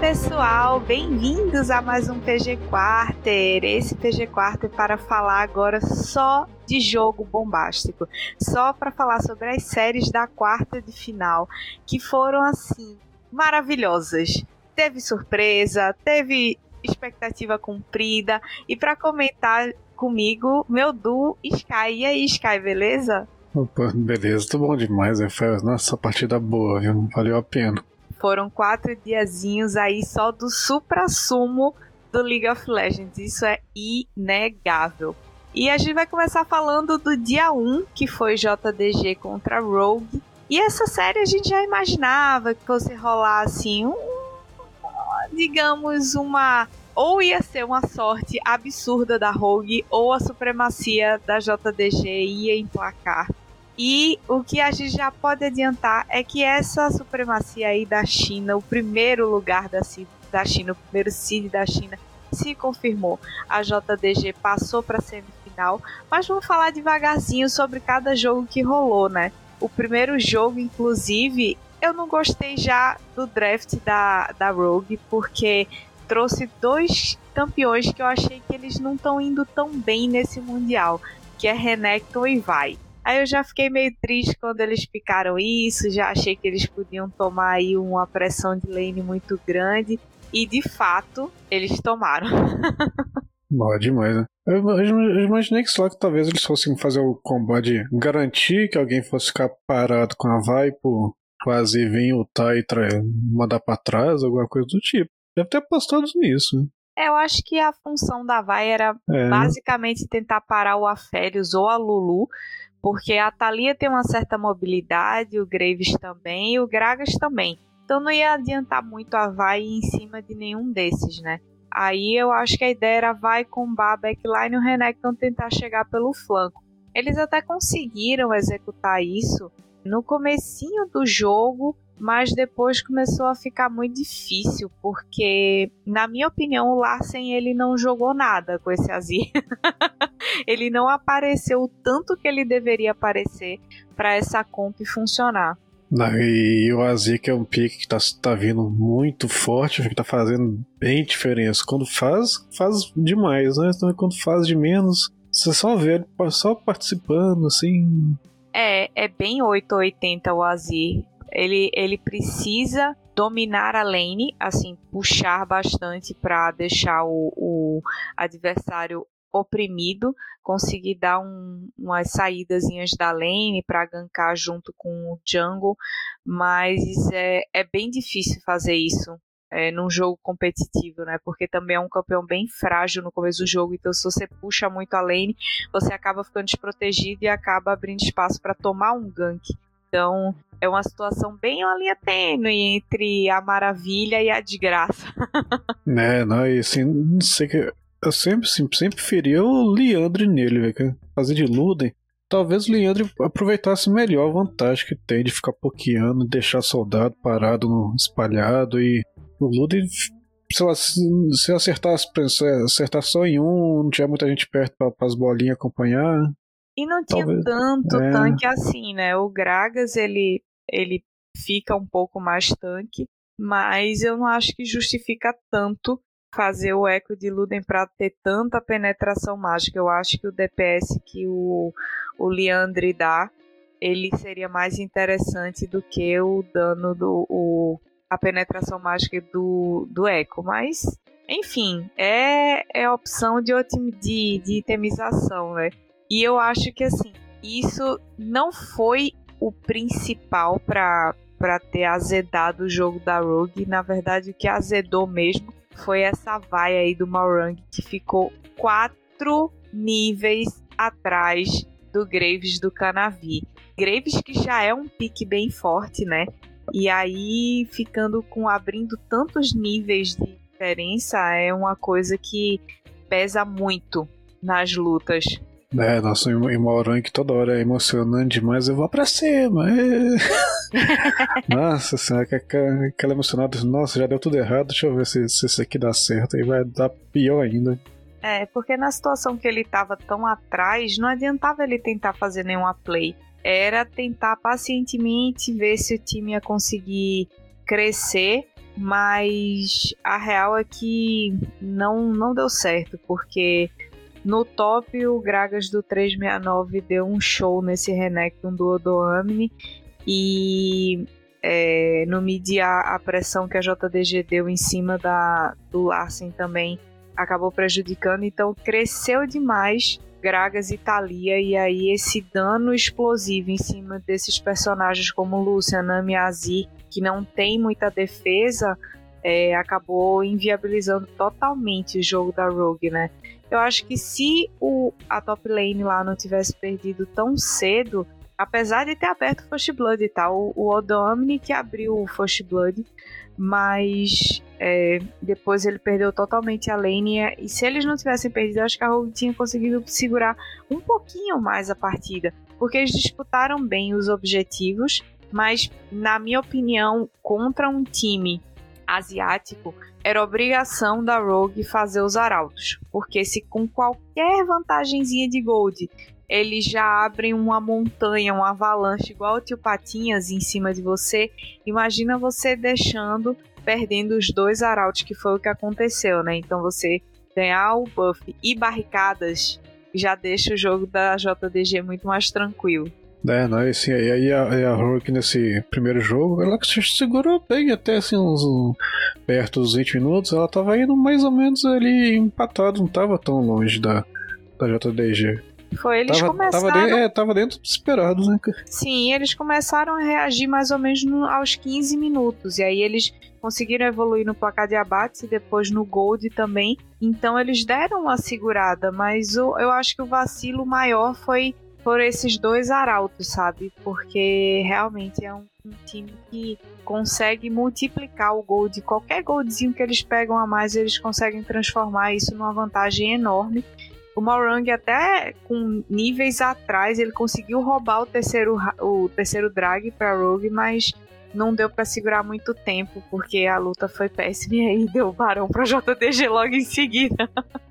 pessoal, bem-vindos a mais um PG Quarter. Esse PG Quarter para falar agora só de jogo bombástico, só para falar sobre as séries da quarta de final que foram assim maravilhosas. Teve surpresa, teve expectativa cumprida e para comentar comigo, meu Du Sky. E aí, Sky, beleza? Opa, beleza, tô bom demais. Né? Foi nossa partida boa, viu? Valeu a pena. Foram quatro diazinhos aí só do supra-sumo do League of Legends. Isso é inegável. E a gente vai começar falando do dia 1, que foi JDG contra Rogue. E essa série a gente já imaginava que fosse rolar assim, um, digamos, uma. Ou ia ser uma sorte absurda da Rogue, ou a supremacia da JDG ia emplacar. E o que a gente já pode adiantar é que essa supremacia aí da China, o primeiro lugar da, da China, o primeiro seed da China, se confirmou. A JDG passou para a semifinal, mas vamos falar devagarzinho sobre cada jogo que rolou, né? O primeiro jogo, inclusive, eu não gostei já do draft da, da Rogue, porque trouxe dois campeões que eu achei que eles não estão indo tão bem nesse Mundial, que é Renekton e Vai. Aí eu já fiquei meio triste quando eles ficaram isso, já achei que eles podiam tomar aí uma pressão de lane muito grande. E de fato, eles tomaram. Boa demais, né? Eu, eu, imaginei que só que talvez eles fossem fazer o combate garantir que alguém fosse ficar parado com a vai por quase vir lutar e mandar pra trás, alguma coisa do tipo. Deve ter apostado nisso. Né? É, eu acho que a função da Vai era é. basicamente tentar parar o Aférios ou a Lulu, porque a Thalia tem uma certa mobilidade, o Graves também e o Gragas também. Então não ia adiantar muito a Vai em cima de nenhum desses, né? Aí eu acho que a ideia era vai combar a backline e o Renekton tentar chegar pelo flanco. Eles até conseguiram executar isso no comecinho do jogo, mas depois começou a ficar muito difícil, porque, na minha opinião, o Larsen ele não jogou nada com esse Azir. ele não apareceu o tanto que ele deveria aparecer para essa comp funcionar. E o Azir, que é um pick que tá, tá vindo muito forte, que tá fazendo bem diferença. Quando faz, faz demais, né? Então, quando faz de menos, você só vê ele só participando, assim. É, é bem 880 o Azir ele, ele precisa dominar a lane, assim, puxar bastante para deixar o, o adversário oprimido, conseguir dar um, umas saídazinhas da lane para gankar junto com o jungle, mas é, é bem difícil fazer isso é, num jogo competitivo, né? Porque também é um campeão bem frágil no começo do jogo, então se você puxa muito a lane, você acaba ficando desprotegido e acaba abrindo espaço para tomar um gank. Então, é uma situação bem uma linha tênue entre a maravilha e a desgraça. né, não, e assim, não sei que. Eu sempre, sempre, sempre o Leandre nele, velho. Fazer de Luden. Talvez o Leandre aproveitasse melhor a vantagem que tem de ficar pokeando, deixar soldado parado, no, espalhado e o Luden sei lá, se acertar, só em um, não tiver muita gente perto para as bolinhas acompanhar, e não tinha Talvez. tanto é. tanque assim, né? O Gragas, ele, ele fica um pouco mais tanque, mas eu não acho que justifica tanto fazer o eco de Luden para ter tanta penetração mágica. Eu acho que o DPS que o, o Liandre dá, ele seria mais interessante do que o dano do o, a penetração mágica do, do eco. Mas, enfim, é, é opção de, de, de itemização, né? E eu acho que assim, isso não foi o principal para para ter azedado o jogo da Rogue. Na verdade, o que azedou mesmo foi essa vaia aí do Malrang que ficou quatro níveis atrás do Graves do Canavi. Graves que já é um pique bem forte, né? E aí ficando com abrindo tantos níveis de diferença é uma coisa que pesa muito nas lutas É, nossa, em Moran que toda hora é emocionante demais, eu vou pra cima. É. nossa senhora, aquela emocionada, nossa, já deu tudo errado, deixa eu ver se, se isso aqui dá certo, aí vai dar pior ainda. É, porque na situação que ele tava tão atrás, não adiantava ele tentar fazer nenhuma play. Era tentar pacientemente ver se o time ia conseguir crescer, mas a real é que não, não deu certo, porque no top, o Gragas do 369 deu um show nesse Renekton do Odoamne e é, no mid a, pressão que a JDG deu em cima da, do Larsen também acabou prejudicando, então cresceu demais Gragas e Thalia, e aí esse dano explosivo em cima desses personagens como Lucian, Nami Azir, que não tem muita defesa, é, acabou inviabilizando totalmente o jogo da Rogue, né? Eu acho que se o, a top lane lá não tivesse perdido tão cedo, apesar de ter aberto o First Blood e tal, o Odomni que abriu o First Blood, mas é, depois ele perdeu totalmente a lane. E se eles não tivessem perdido, acho que a Rogue tinha conseguido segurar um pouquinho mais a partida, porque eles disputaram bem os objetivos, mas na minha opinião, contra um time asiático, era obrigação da Rogue fazer os arautos, porque se com qualquer vantagemzinha de gold eles já abrem uma montanha, uma avalanche igual o tio Patinhas em cima de você, imagina você deixando, perdendo os dois arautos, que foi o que aconteceu, né? Então você ganhar o buff e barricadas já deixa o jogo da JDG muito mais tranquilo. É, não, e assim, aí a, a Hulk nesse primeiro jogo, ela segurou bem até assim, uns, um, perto dos 20 minutos, ela tava indo mais ou menos ali empatado, não tava tão longe da, da JDG. Foi, eles tava, começaram. Tava, de, é, tava dentro do esperado, né? Sim, eles começaram a reagir mais ou menos no, aos 15 minutos. E aí eles conseguiram evoluir no placar de abates e depois no Gold também. Então eles deram uma segurada, mas o, eu acho que o vacilo maior foi por esses dois arautos, sabe? Porque realmente é um, um, time que consegue multiplicar o gol de qualquer goldzinho que eles pegam a mais, eles conseguem transformar isso numa vantagem enorme. O Morang até com níveis atrás, ele conseguiu roubar o terceiro, o terceiro drag para Rogue, mas não deu para segurar muito tempo, porque a luta foi péssima e aí deu o barão pra JDG logo em seguida.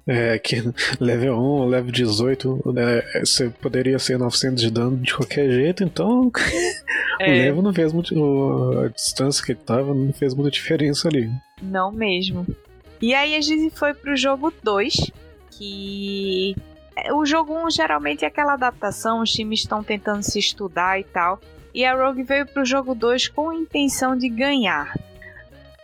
É, que level 1, level 18, né, você poderia ser 900 de dano de qualquer jeito, então é. o level não fez muito. A distância que ele tava não fez muita diferença ali. Não mesmo. E aí a gente foi pro jogo 2, que é, o jogo 1 geralmente é aquela adaptação, os times estão tentando se estudar e tal. E a Rogue veio para o jogo 2 com a intenção de ganhar.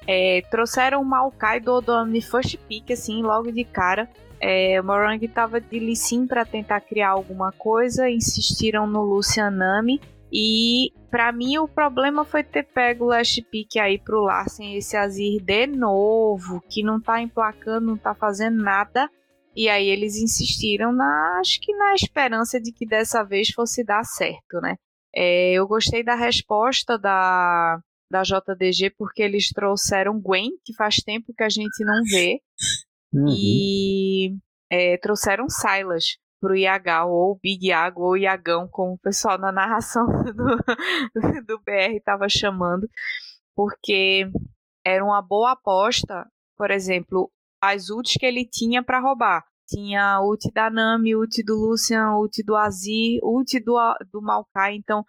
É, trouxeram o Maokai do Odomni First Pick, assim, logo de cara. É, o Morang estava de Lissim para tentar criar alguma coisa, insistiram no Lucianami. E para mim o problema foi ter pego o Last Pick aí pro Larsen, esse Azir de novo, que não tá emplacando, não tá fazendo nada. E aí eles insistiram na, acho que na esperança de que dessa vez fosse dar certo, né? É, eu gostei da resposta da, da JDG porque eles trouxeram Gwen, que faz tempo que a gente não vê, uhum. e é, trouxeram Silas pro Iagal, ou Big Iago, ou Iagão, como o pessoal na narração do, do BR estava chamando, porque era uma boa aposta, por exemplo, as ults que ele tinha para roubar. Tinha ult da Nami, ult do Lucian, ult do Azir, ult do, do Maokai. Então,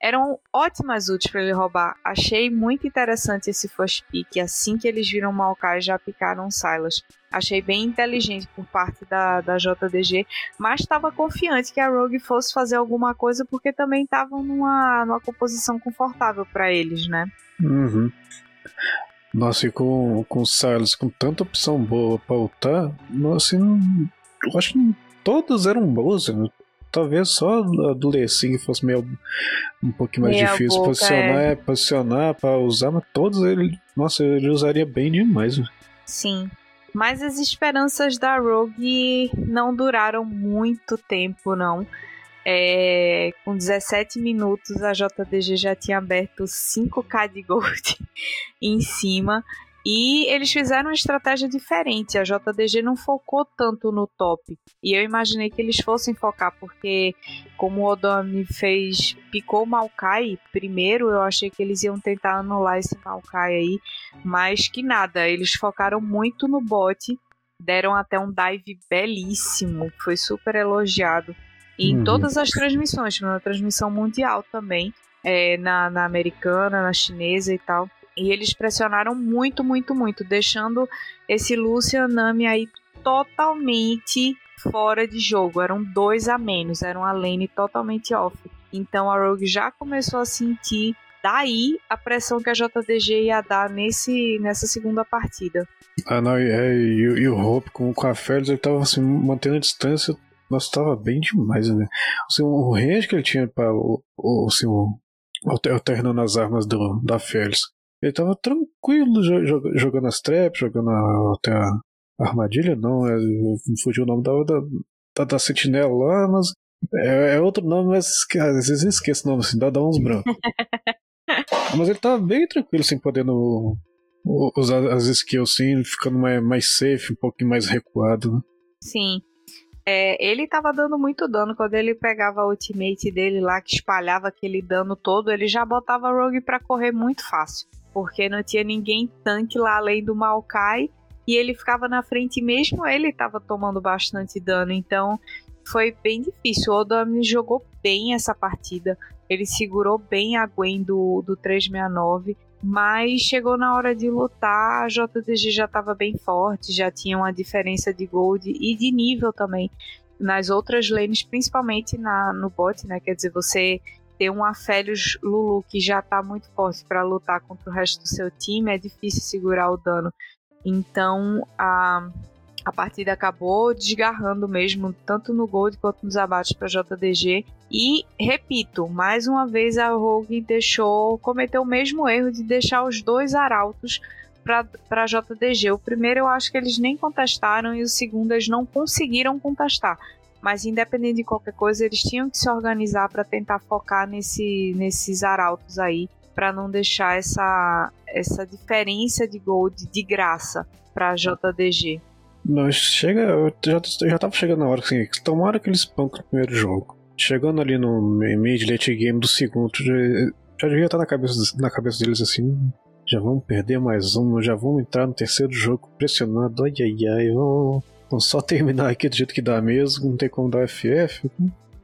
eram ótimas ults para ele roubar. Achei muito interessante esse first pick. Assim que eles viram o Maokai, já picaram Silas. Achei bem inteligente por parte da, da JDG, mas estava confiante que a Rogue fosse fazer alguma coisa porque também estavam numa, numa composição confortável para eles, né? Uhum. Nossa, e com, com o Silas com tanta opção boa pra ultar, assim, eu acho que todas eram boas. Né? Talvez só a do Lessing fosse meio um pouquinho mais Meia difícil boca, posicionar, é. posicionar pra usar, mas todos ele, nossa, ele usaria bem demais. Né? Sim. Mas as esperanças da Rogue não duraram muito tempo, não. É, com 17 minutos, a JDG já tinha aberto 5k de gold em cima. E eles fizeram uma estratégia diferente. A JDG não focou tanto no top. E eu imaginei que eles fossem focar, porque como o Odami fez, picou o Maokai primeiro, eu achei que eles iam tentar anular esse Maokai aí. Mas que nada, eles focaram muito no bot. Deram até um dive belíssimo. Foi super elogiado. E em uhum. todas as transmissões, na transmissão mundial também. É, na, na americana, na chinesa e tal. E eles pressionaram muito, muito, muito, deixando esse Lucian Nami aí totalmente fora de jogo. Eram dois a menos, era uma lane totalmente off. Então a Rogue já começou a sentir daí a pressão que a JDG ia dar nesse, nessa segunda partida. Ah, não, é, e, e, o Hope com, com a Félix, ele tava assim, mantendo a distância, nossa, tava bem demais, né? Assim, o range que ele tinha para o, o, assim, o, alternando as armas do, da Félix ele tava tranquilo jogando as traps, jogando a, até a armadilha, não, é, fugiu o nome da, da, da, sentinela lá, mas é, é, outro nome, mas às vezes esqueço o nome, assim, dá, dá uns brancos. mas ele tava bem tranquilo, assim, podendo usar as skills, assim, ficando mais, mais safe, um pouquinho mais recuado, né? Sim. É, ele tava dando muito dano. Quando ele pegava a ultimate dele lá, que espalhava aquele dano todo, ele já botava Rogue pra correr muito fácil. Porque não tinha ninguém tanque lá além do Maokai. E ele ficava na frente mesmo ele estava tomando bastante dano, então foi bem difícil. O Odami jogou bem essa partida, ele segurou bem a Gwen do, do 369, mas chegou na hora de lutar, a JDG já estava bem forte, já tinha uma diferença de gold e de nível também nas outras lanes, principalmente na, no bot, né? Quer dizer, você ter um Afélios Lulu que já tá muito forte para lutar contra o resto do seu time, é difícil segurar o dano. Então a, a partida acabou desgarrando mesmo, tanto no Gold quanto nos abates para JDG. E repito, mais uma vez a Rogue deixou, cometeu o mesmo erro de deixar os dois arautos para JDG. O primeiro eu acho que eles nem contestaram e o segundo eles não conseguiram contestar mas independente de qualquer coisa, eles tinham que se organizar para tentar focar nesse, nesses arautos aí, para não deixar essa, essa diferença de gold de graça para JDG. Mas chega, eu já, eu já tava chegando na hora assim, tomara que eles no primeiro jogo. Chegando ali no mid late game do segundo, já, já devia estar na cabeça, na cabeça deles assim, já vamos perder mais um, já vamos entrar no terceiro jogo pressionado, ai ai ai. Então só terminar aqui do jeito que dá mesmo, não tem como dar FF.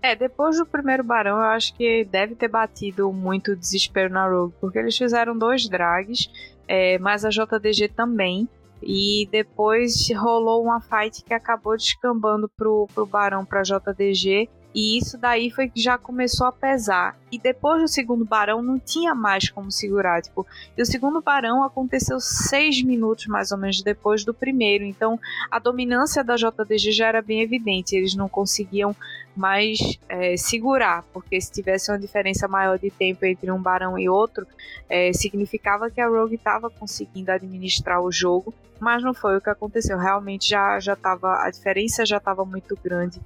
É, depois do primeiro Barão, eu acho que deve ter batido muito desespero na Rogue, porque eles fizeram dois drags, é, mas a JDG também. E depois rolou uma fight que acabou descambando pro, pro Barão, pra JDG. E isso daí foi que já começou a pesar. E depois do segundo barão não tinha mais como segurar. Tipo, e o segundo barão aconteceu seis minutos mais ou menos depois do primeiro. Então a dominância da JDG já era bem evidente. Eles não conseguiam mais é, segurar, porque se tivesse uma diferença maior de tempo entre um barão e outro, é, significava que a Rogue estava conseguindo administrar o jogo, mas não foi o que aconteceu. Realmente já já tava, a diferença já estava muito grande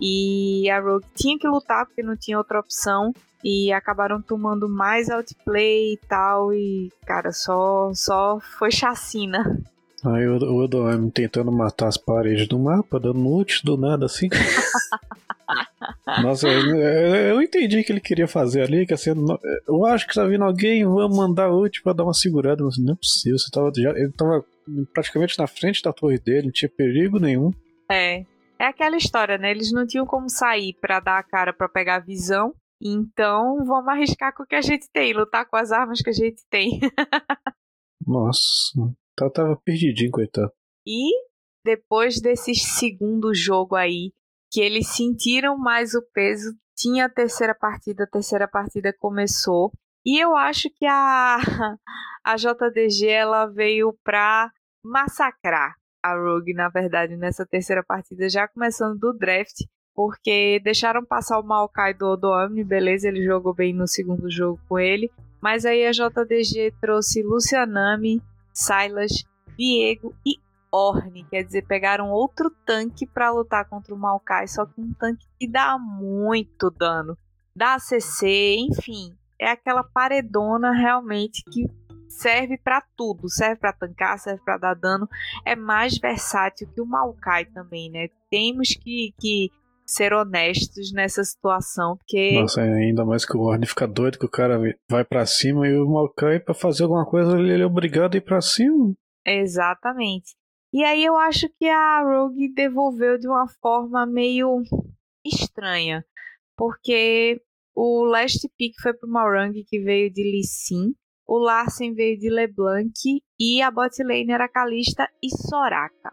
e a Rogue tinha que lutar porque não tinha outra opção e acabaram tomando mais outplay e tal e cara só só foi chacina. Aí o Odoami tentando matar as paredes do mapa, dando ult do nada assim. Nossa, eu, eu, entendi o que ele queria fazer ali, que assim, eu acho que tá vindo alguém, vamos mandar ult pra dar uma segurada, mas não é possível, você tava, já, ele tava praticamente na frente da torre dele, não tinha perigo nenhum. É, é aquela história, né, eles não tinham como sair para dar a cara para pegar a visão, então vamos arriscar com o que a gente tem, lutar com as armas que a gente tem. Nossa, Tava perdidinho, coitado. E depois desse segundo jogo aí, que eles sentiram mais o peso, tinha a terceira partida, a terceira partida começou. E eu acho que a, a JDG ela veio pra massacrar a Rogue, na verdade, nessa terceira partida, já começando do draft, porque deixaram passar o Maokai do Odoami, beleza, ele jogou bem no segundo jogo com ele, mas aí a JDG trouxe Lucianami, Silas, Diego e Orne, quer dizer, pegaram outro tanque para lutar contra o Maokai, só que um tanque que dá muito dano, dá ACC, enfim, é aquela paredona realmente que serve para tudo, serve para tancar, serve para dar dano, é mais versátil que o Maokai também, né? Temos que, que ser honestos nessa situação, porque... Nossa, ainda mais que o Orne fica doido que o cara vai para cima e o Maokai para fazer alguma coisa ele é obrigado a ir para cima. Exatamente. E aí eu acho que a Rogue devolveu de uma forma meio estranha, porque o last pick foi pro Morang que veio de Lee Sin, o Larsen veio de LeBlanc e a bot lane era Kalista e Soraka.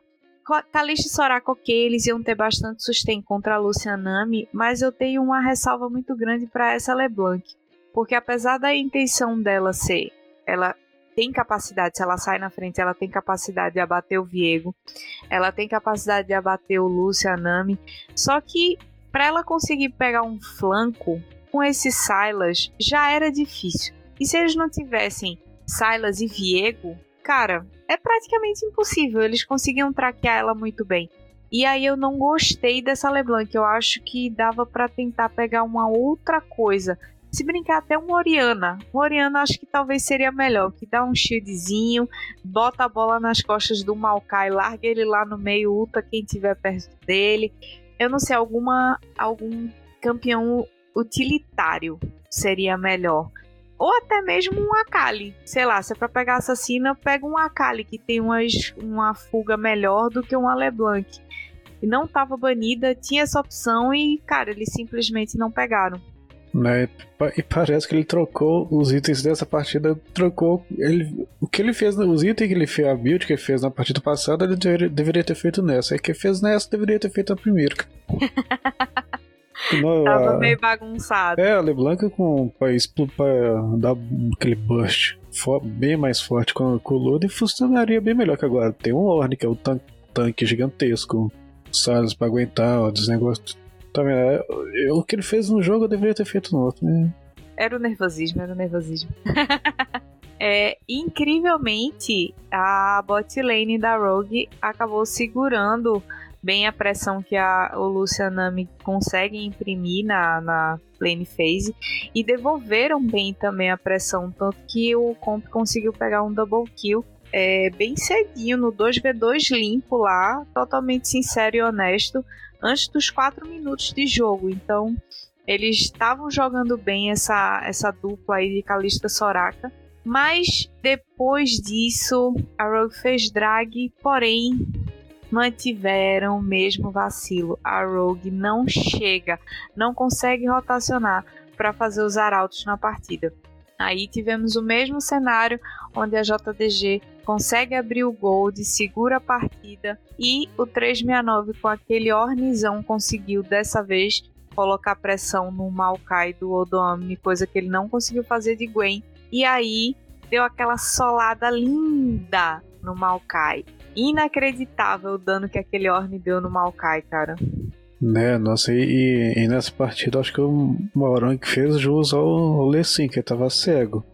Kalista e Soraka, ok, eles iam ter bastante sustento contra a Lucianami, mas eu tenho uma ressalva muito grande para essa LeBlanc, porque apesar da intenção dela ser, ela tem capacidade, se ela sai na frente, ela tem capacidade de abater o Viego, ela tem capacidade de abater o Lucianami, só que para ela conseguir pegar um flanco com esses Silas já era difícil. E se eles não tivessem Silas e Viego, cara, é praticamente impossível. Eles conseguiam traquear ela muito bem. E aí eu não gostei dessa LeBlanc. Eu acho que dava para tentar pegar uma outra coisa. Se brincar até um Oriana. Um Oriana acho que talvez seria melhor. Que dá um shieldzinho, bota a bola nas costas do Maokai, larga ele lá no meio, ulta quem tiver perto dele. Eu não sei, alguma algum campeão utilitário seria melhor. Ou até mesmo um Akali. Sei lá, se é pra pegar assassina, pega um Akali que tem umas, uma fuga melhor do que uma LeBlanc. E não tava banida, tinha essa opção e, cara, eles simplesmente não pegaram. Né? E parece que ele trocou os itens dessa partida, trocou. Ele, o que ele fez, os itens que ele fez, a build que ele fez na partida passada, ele deveria, deveria ter feito nessa. E que fez nessa, deveria ter feito a primeira. No, Tava a... meio bagunçado. É, a LeBlanc com pra, pra dar aquele burst bem mais forte com, com o Luden funcionaria bem melhor que agora. Tem um Orne, que é o tan tanque gigantesco, Salles pra aguentar, ó, desnegócio. Tá vendo? É, o que ele fez no jogo eu deveria ter feito no outro, né? Era o nervosismo, era o nervosismo. é, incrivelmente, a bot lane da Rogue acabou segurando bem a pressão que a, o Lucianami consegue imprimir na, na lane phase e devolveram bem também a pressão, tanto que o Comp conseguiu pegar um double kill é, bem cedinho no 2v2 limpo lá, totalmente sincero e honesto, antes dos 4 minutos de jogo. Então eles estavam jogando bem essa, essa dupla aí de Kalista Soraka. Mas depois disso, a Rogue fez drag, porém mantiveram o mesmo vacilo. A Rogue não chega, não consegue rotacionar para fazer os arautos na partida. Aí tivemos o mesmo cenário onde a JDG consegue abrir o gold, segura a partida e o 369 com aquele ornizão conseguiu dessa vez colocar pressão no Maokai do Odoamne, coisa que ele não conseguiu fazer de Gwen. E aí deu aquela solada linda no Maokai inacreditável o dano que aquele Orne deu no Maokai, cara. Né, nossa, e, e, nessa partida acho que o Morang fez jus ao, Lessin, que tava cego.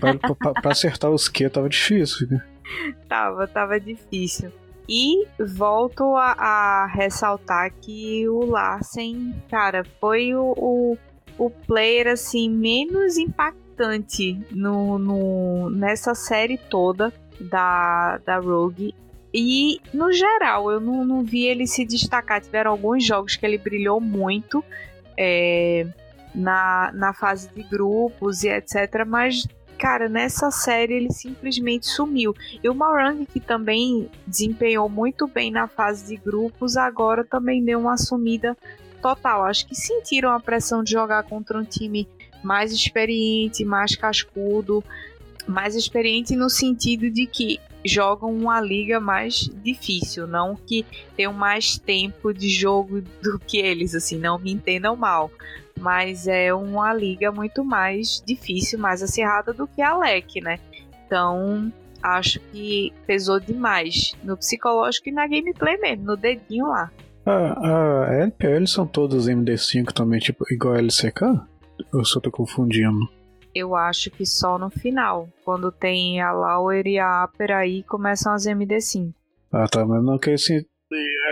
pra, pra, pra, acertar os Q tava difícil, né? Tava, tava difícil. E volto a, a, ressaltar que o Larsen, cara, foi o, o, o player assim menos impactante no, no, nessa série toda da, da Rogue. E, no geral, eu não, não vi ele se destacar. Tiveram alguns jogos que ele brilhou muito é, na, na fase de grupos e etc. Mas, cara, nessa série ele simplesmente sumiu. E o Morang, que também desempenhou muito bem na fase de grupos, agora também deu uma sumida total. Acho que sentiram a pressão de jogar contra um time mais experiente, mais cascudo. Mais experiente no sentido de que jogam uma liga mais difícil, não que tenham mais tempo de jogo do que eles, assim, não me entendam mal. Mas é uma liga muito mais difícil, mais acirrada do que a LEC, né? Então, acho que pesou demais no psicológico e na gameplay mesmo, no dedinho lá. Ah, a LPL são todas MD5 também, tipo, igual a LCK? Eu só tô confundindo eu acho que só no final. Quando tem a Lauer e a Aper aí começam as MD5. Ah, tá, mas não que assim.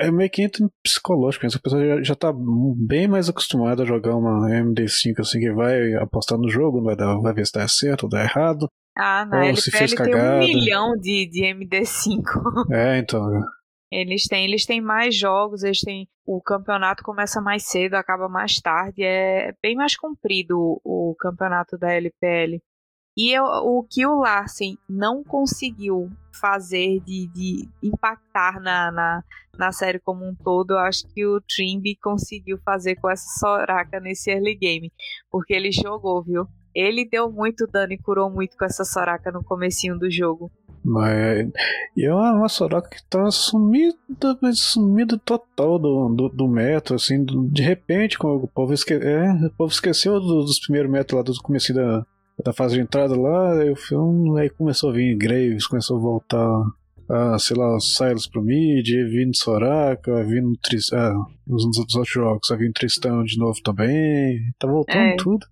É meio que entra psicológico, essa pessoa já, já tá bem mais acostumada a jogar uma MD5 assim que vai apostar no jogo, vai, dar, vai ver se dá certo ou dá errado. Ah, na LPL se fez tem um milhão de, de MD5. É, então. Eles têm, eles têm mais jogos, eles têm. O campeonato começa mais cedo, acaba mais tarde. É bem mais comprido o, o campeonato da LPL. E eu, o que o Larsen não conseguiu fazer de, de impactar na, na, na, série como um todo, eu acho que o Trimby conseguiu fazer com essa Soraka nesse early game. Porque ele jogou, viu? Ele deu muito dano e curou muito com essa Soraka no comecinho do jogo. Mas e é uma Soraka que tá sumida, sumida total do, do, do metro, assim, de repente, o povo, esque, é, o povo esqueceu dos primeiros metros lá do começo da, da fase de entrada lá, aí, aí começou a vir Graves, começou a voltar ah, sei lá, Silas pro mid, vindo Soraka, vindo Tristão, ah, nos outros jogos, vindo Tristão de novo também, tá voltando é. tudo.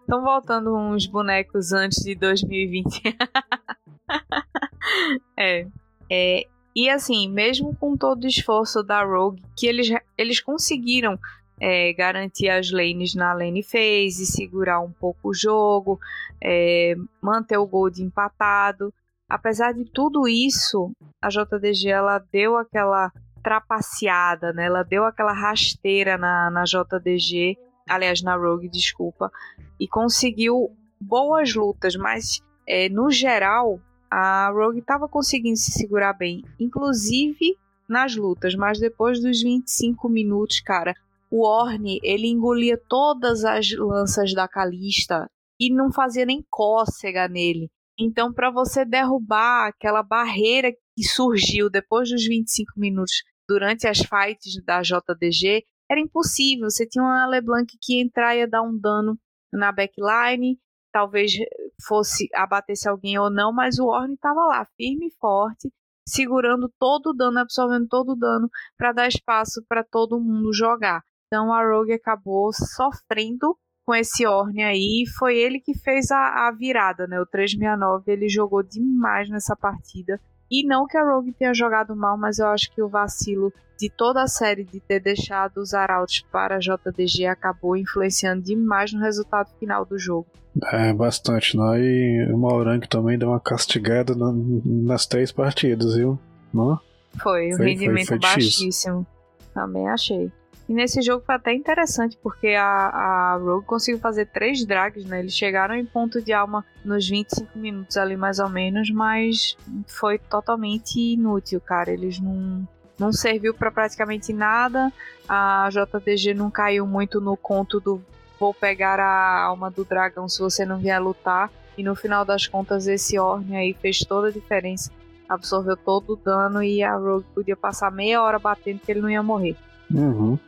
Estão voltando uns bonecos antes de 2020. é. é. E assim, mesmo com todo o esforço da Rogue, que eles, eles conseguiram é, garantir as lanes na lane phase, segurar um pouco o jogo, é, manter o gold empatado. Apesar de tudo isso, a JDG ela deu aquela trapaceada, né? Ela deu aquela rasteira na, na JDG aliás, na Rogue, desculpa, e conseguiu boas lutas, mas é, no geral a Rogue estava conseguindo se segurar bem, inclusive nas lutas, mas depois dos 25 minutos, cara, o Orne ele engolia todas as lanças da Calista e não fazia nem cócega nele. Então, para você derrubar aquela barreira que surgiu depois dos 25 minutos durante as fights da JDG, era impossível. Você tinha uma LeBlanc que ia entrar e ia dar um dano na backline, talvez fosse abatesse alguém ou não, mas o Orne estava lá, firme e forte, segurando todo o dano, absorvendo todo o dano para dar espaço para todo mundo jogar. Então a Rogue acabou sofrendo com esse Orne aí, foi ele que fez a, a virada, né? O 369 ele jogou demais nessa partida. E não que a Rogue tenha jogado mal, mas eu acho que o vacilo de toda a série de ter deixado os arautos para a JDG acabou influenciando demais no resultado final do jogo. É, bastante, não? E o Maurang também deu uma castigada na, nas três partidas, viu? Não? Foi, o foi, rendimento foi, foi baixíssimo. Também achei. E nesse jogo foi até interessante, porque a, a Rogue conseguiu fazer três drags, né? Eles chegaram em ponto de alma nos 25 minutos ali, mais ou menos, mas foi totalmente inútil, cara. Eles não não serviu para praticamente nada. A JTG não caiu muito no conto do vou pegar a alma do dragão se você não vier lutar. E no final das contas, esse Orne aí fez toda a diferença. Absorveu todo o dano e a Rogue podia passar meia hora batendo que ele não ia morrer. Uhum.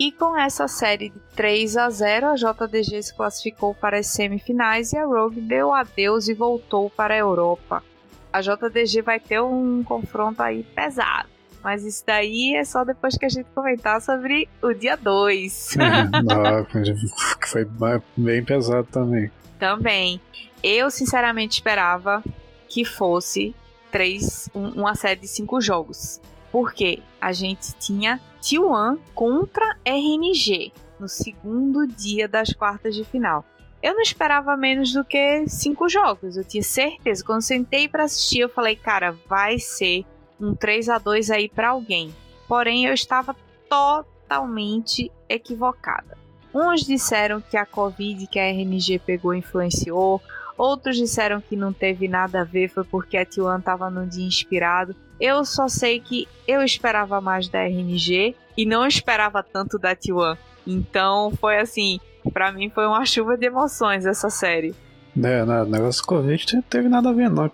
E com essa série de 3 a 0, a JDG se classificou para as semifinais e a Rogue deu adeus e voltou para a Europa. A JDG vai ter um confronto aí pesado. Mas isso daí é só depois que a gente comentar sobre o dia 2. que foi bem pesado também. Também. Eu, sinceramente, esperava que fosse três, um, uma série de cinco jogos. Porque a gente tinha T1 contra RNG no segundo dia das quartas de final. Eu não esperava menos do que cinco jogos. Eu tinha certeza. Quando sentei para assistir, eu falei, cara, vai ser um 3 a 2 aí para alguém. Porém, eu estava totalmente equivocada. Uns disseram que a Covid que a RNG pegou influenciou, outros disseram que não teve nada a ver, foi porque a T1 estava num dia inspirado. Eu só sei que eu esperava mais da RNG e não esperava tanto da T1. Então foi assim, para mim foi uma chuva de emoções essa série. É, o negócio Covid não teve nada a ver, não.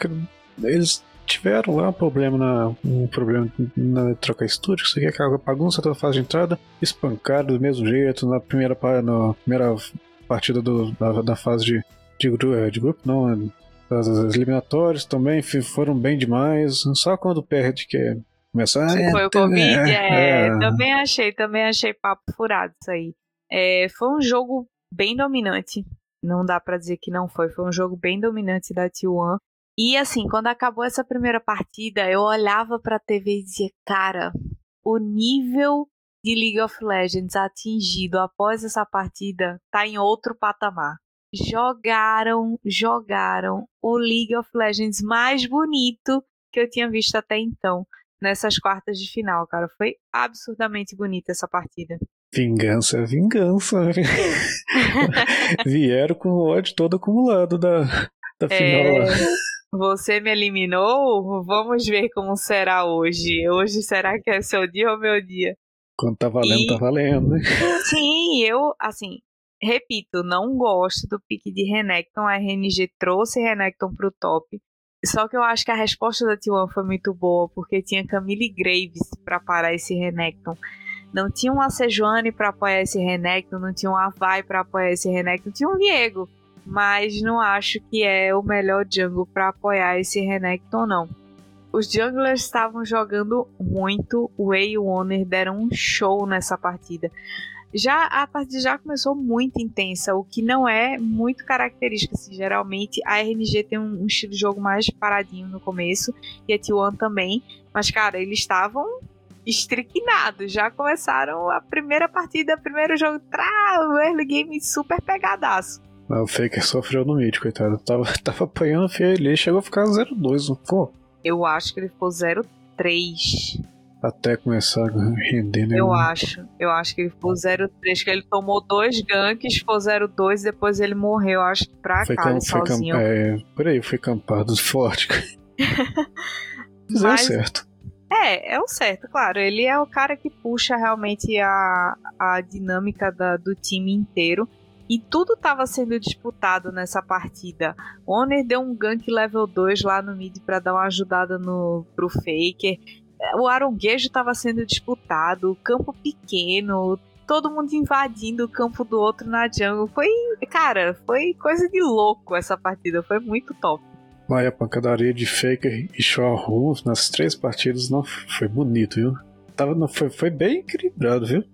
Eles tiveram lá um problema na, um problema na troca estúdio, isso aqui é aquela bagunça da fase de entrada, espancaram do mesmo jeito na primeira, na primeira partida do, da, da fase de, de, é, de grupo, não, as, as eliminatórias também foram bem demais, só quando perde que é começar. É, foi o Covid, é, é, também achei, também achei papo furado isso aí. É, foi um jogo bem dominante, não dá para dizer que não foi, foi um jogo bem dominante da T1. E assim, quando acabou essa primeira partida, eu olhava para a TV e dizia, cara, o nível de League of Legends atingido após essa partida tá em outro patamar. Jogaram, jogaram o League of Legends mais bonito que eu tinha visto até então nessas quartas de final, cara. Foi absurdamente bonita essa partida. Vingança, vingança. Vieram com o ódio todo acumulado da, da final. É... Você me eliminou? Vamos ver como será hoje. Hoje será que é seu dia ou meu dia? Quando tá valendo, e... tá valendo. Sim, eu, assim, repito, não gosto do pique de Renekton. A RNG trouxe Renekton pro top. Só que eu acho que a resposta da T1 foi muito boa, porque tinha Camille Graves para parar esse Renekton. Não tinha um Sejuani para apoiar esse Renekton, não tinha um Avai para apoiar esse Renekton, tinha um Viego. Mas não acho que é o melhor jungle para apoiar esse Renekton, não. Os junglers estavam jogando muito, o Wei e o deram um show nessa partida. Já a partida já começou muito intensa, o que não é muito característico. Assim, geralmente a RNG tem um, um, estilo de jogo mais paradinho no começo e a T1 também. Mas, cara, eles estavam estriquinados. Já começaram a primeira partida, primeiro jogo, trá, o early game super pegadaço. o Faker sofreu no mid, coitado. Tava, tava apanhando feio ali, chegou a ficar 0-2, não ficou? Eu acho que ele ficou 0-3 até começar a render, né? Eu acho. Eu acho que ele ficou 0-3, que ele tomou dois ganks, ficou 0-2 depois ele morreu, acho que pra foi cá, sozinho. É, por aí, foi campado forte. Mas, certo. É, é o certo, claro. Ele é o cara que puxa realmente a, a dinâmica da, do time inteiro. E tudo estava sendo disputado nessa partida. O Honor deu um gank level 2 lá no mid para dar uma ajudada no, pro Faker o aronguejo estava sendo disputado, o campo pequeno, todo mundo invadindo o campo do outro na jungle. Foi, cara, foi coisa de louco essa partida, foi muito top. Mas a pancadaria de Faker e Shaw nas três partidas não foi bonito, viu? Tava, foi, foi bem equilibrado, viu?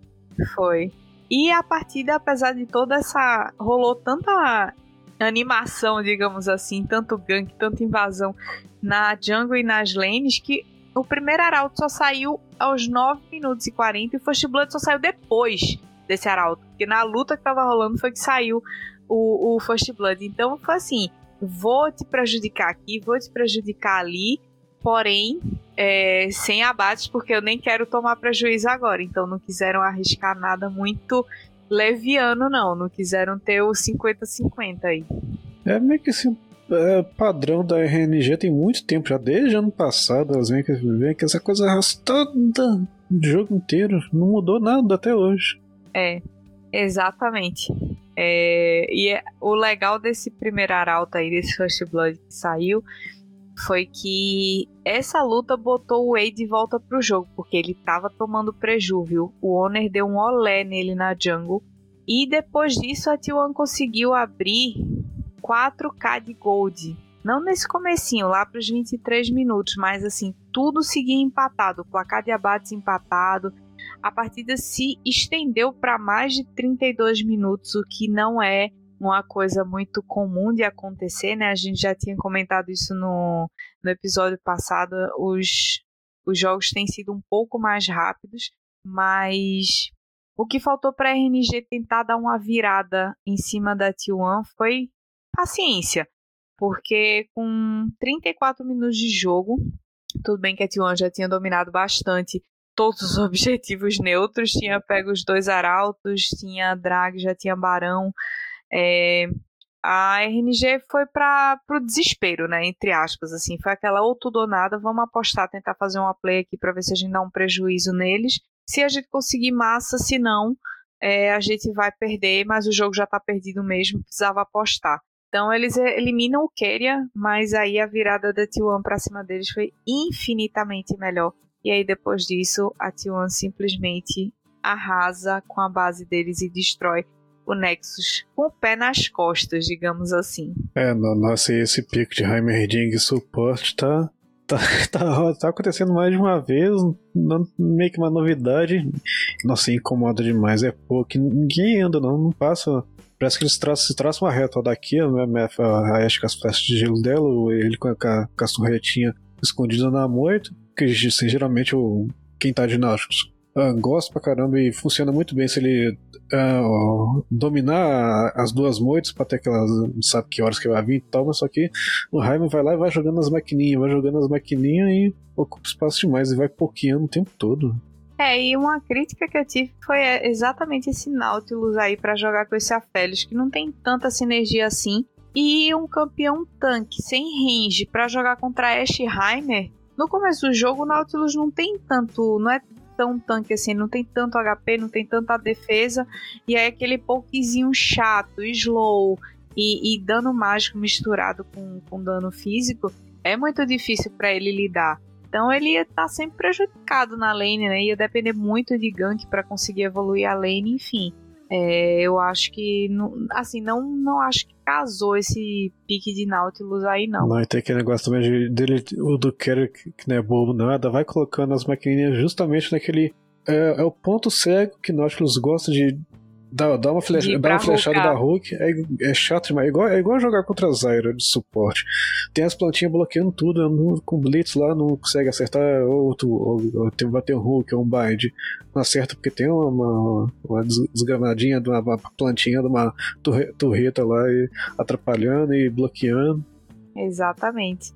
Foi. E a partida, apesar de toda essa. rolou tanta animação, digamos assim, tanto gank, tanta invasão na jungle e nas lanes, que o primeiro arauto só saiu aos 9 minutos e 40 e First Blood só saiu depois desse arauto. Porque na luta que tava rolando foi que saiu o, o First Blood. Então foi assim: vou te prejudicar aqui, vou te prejudicar ali, porém é, sem abates, porque eu nem quero tomar prejuízo agora. Então não quiseram arriscar nada muito leviano, não. Não quiseram ter o 50-50 aí. É meio que assim, é, padrão da RNG tem muito tempo, já desde ano passado, elas vêm que, essa coisa arrastada o jogo inteiro, não mudou nada até hoje. É, exatamente. É, e é, o legal desse primeiro arauto aí, desse First Blood que saiu, foi que essa luta botou o Wade de volta pro jogo, porque ele tava tomando preju, viu? O Honor deu um olé nele na jungle. E depois disso a T1 conseguiu abrir 4K de gold. Não nesse comecinho, lá para os 23 minutos, mas assim, tudo seguia empatado, o placar de abates empatado. A partida se estendeu para mais de 32 minutos, o que não é uma coisa muito comum de acontecer, né? A gente já tinha comentado isso no, no episódio passado. Os, os jogos têm sido um pouco mais rápidos, mas o que faltou para a RNG tentar dar uma virada em cima da T1 foi paciência, porque com 34 minutos de jogo, tudo bem que a T1 já tinha dominado bastante todos os objetivos neutros, tinha pego os dois arautos, tinha drag, já tinha barão. É, a RNG foi para o desespero, né? Entre aspas, assim, foi aquela ou tudo ou nada, vamos apostar, tentar fazer uma play aqui para ver se a gente dá um prejuízo neles. Se a gente conseguir massa, se não, é, a gente vai perder, mas o jogo já está perdido mesmo, precisava apostar. Então eles eliminam o Keria, mas aí a virada da T1 para cima deles foi infinitamente melhor. E aí depois disso, a T1 simplesmente arrasa com a base deles e destrói o Nexus com o pé nas costas, digamos assim. É, nossa, esse pico de Heimerding suporte tá, tá, tá, tá acontecendo mais de uma vez, não, meio que uma novidade. Nossa, incomoda demais, é pouco. Ninguém anda, não, não passa Parece que eles traçam, traçam uma reta daqui, a, a, Ash com as flechas de gelo dela, ele com a, com a escondida na moita, que geralmente o, quem tá de náuticos uh, gosto pra caramba e funciona muito bem se ele uh, dominar as duas moitas pra ter aquelas. Não sabe que horas que vai vir e tal, mas só que o Raimundo vai lá e vai jogando as maquininhas, vai jogando as maquininhas e ocupa espaço demais e vai pouquinho o tempo todo. É, e uma crítica que eu tive foi exatamente esse Nautilus aí para jogar com esse Aphelios, que não tem tanta sinergia assim. E um campeão tanque sem range para jogar contra Ashe Heimer. No começo do jogo, o Nautilus não tem tanto. Não é tão tanque assim, não tem tanto HP, não tem tanta defesa. E aí aquele pokezinho chato, slow e, e dano mágico misturado com, com dano físico é muito difícil para ele lidar. Então ele ia estar tá sempre prejudicado na lane, né? Ia depender muito de gank para conseguir evoluir a lane, enfim. É, eu acho que, assim, não, não acho que casou esse pique de Nautilus aí, não. Não, e tem aquele negócio também de, dele, o do Kerry, que não é bobo nada, vai colocando as maquininhas justamente naquele. É, é o ponto cego que Nautilus gosta de Dá, dá uma, flecha, dá uma flechada da Hulk, é, é chato demais. É igual, é igual jogar contra a Zyra de suporte. Tem as plantinhas bloqueando tudo, não, com Blitz lá não consegue acertar outro, ou, ou tem bater um Hulk ou um Bind. Não acerta porque tem uma, uma desgranadinha de uma, plantinha de uma torreta lá e atrapalhando e bloqueando. Exatamente.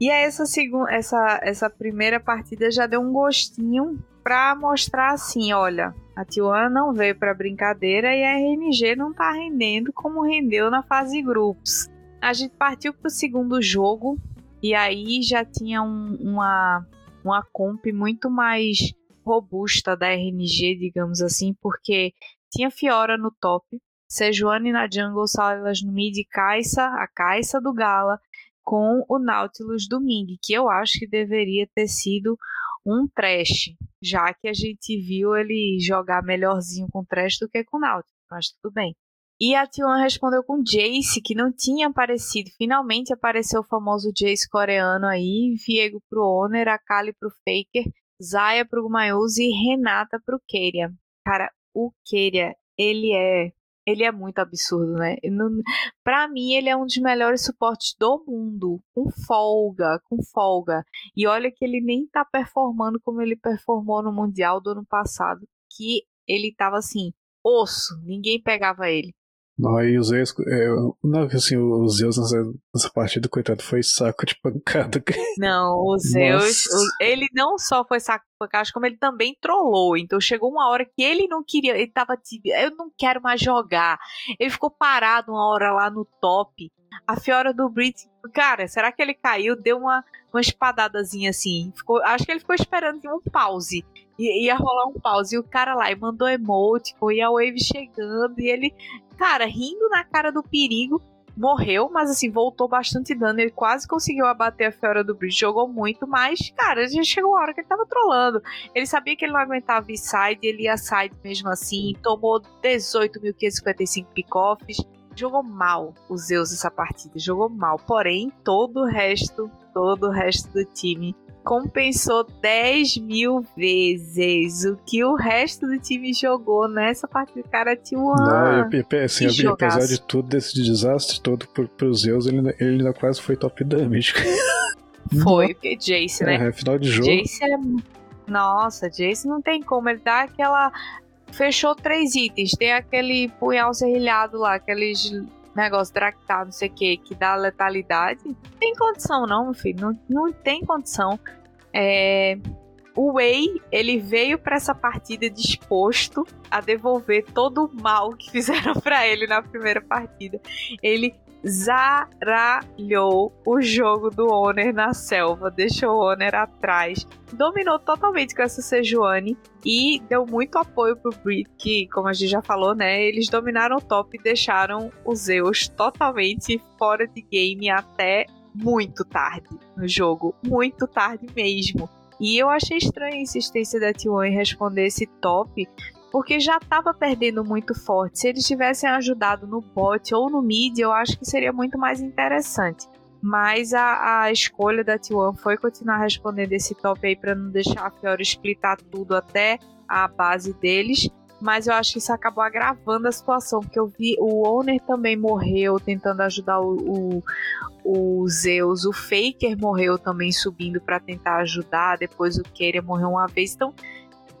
E essa, segunda, essa, essa primeira partida já deu um gostinho pra mostrar assim, olha, a Tijuana não veio para brincadeira e a RNG não tá rendendo como rendeu na fase grupos. A gente partiu pro segundo jogo e aí já tinha um, uma, uma comp muito mais robusta da RNG, digamos assim, porque tinha Fiora no top, Sejuani na jungle, Salas no mid, Kaisa, a Kaisa do Gala, com o Nautilus do Ming, que eu acho que deveria ter sido um trash, já que a gente viu ele jogar melhorzinho com trash do que com Nautilus, mas tudo bem. E a T1 respondeu com Jace, que não tinha aparecido. Finalmente apareceu o famoso Jace coreano aí. Viego pro Honor, a Kali pro Faker, Zaya pro Mayus e Renata pro Keria. Cara, o Keria, ele é ele é muito absurdo, né? Para mim, ele é um dos melhores suportes do mundo, com folga, com folga. E olha que ele nem tá performando como ele performou no Mundial do ano passado, que ele tava assim, osso, ninguém pegava ele. Não, aí o Zeus, é, não, assim, o Zeus nessa, nessa partida, coitado, foi saco de pancada. Não, o Zeus, o, ele não só foi saco de pancada, como ele também trollou. Então chegou uma hora que ele não queria, ele tava tipo, eu não quero mais jogar. Ele ficou parado uma hora lá no top. A Fiora do Brit, cara, será que ele caiu? Deu uma, uma espadadazinha assim. Ficou, acho que ele ficou esperando um pause. I, ia rolar um pause. E o cara lá e mandou emote, e a Wave chegando. E ele cara, rindo na cara do perigo, morreu, mas assim, voltou bastante dano. Ele quase conseguiu abater a Fiora do Bridge, jogou muito, mas, cara, já chegou a hora que ele tava trolando. Ele sabia que ele não aguentava side, ele ia side mesmo assim, tomou 18.555 pick-offs. Jogou mal o Zeus essa partida, jogou mal. Porém, todo o resto, todo o resto do time compensou 10 mil vezes o que o resto do time jogou nessa partida. Cara, tinha uma. Não, assim, apesar de tudo, desse desastre todo pro, pros Zeus, ele, ele ainda quase foi top damage. Foi, porque Jace, né? É, final de jogo. Jace é. Nossa, Jace não tem como. Ele dá aquela. Fechou três itens. Tem aquele punhal serrilhado lá, aqueles negócio Dractar, não sei o que, que dá letalidade. Não tem condição, não, filho. Não, não tem condição. É, o Wei, ele veio para essa partida disposto a devolver todo o mal que fizeram para ele na primeira partida. Ele zaralhou o jogo do Owner na selva, deixou o Owner atrás, dominou totalmente com essa Sejuani e deu muito apoio pro Brit, que, como a gente já falou, né, eles dominaram o top e deixaram os Zeus totalmente fora de game até muito tarde no jogo, muito tarde mesmo. E eu achei estranha a insistência da T1 em responder esse top, porque já estava perdendo muito forte. Se eles tivessem ajudado no bot ou no mid, eu acho que seria muito mais interessante. Mas a, a escolha da T1 foi continuar respondendo esse top aí para não deixar a Fiora splitar tudo até a base deles. Mas eu acho que isso acabou agravando a situação, porque eu vi o Owner também morreu tentando ajudar o, o, o Zeus, o Faker morreu também subindo para tentar ajudar, depois o Keira morreu uma vez. Então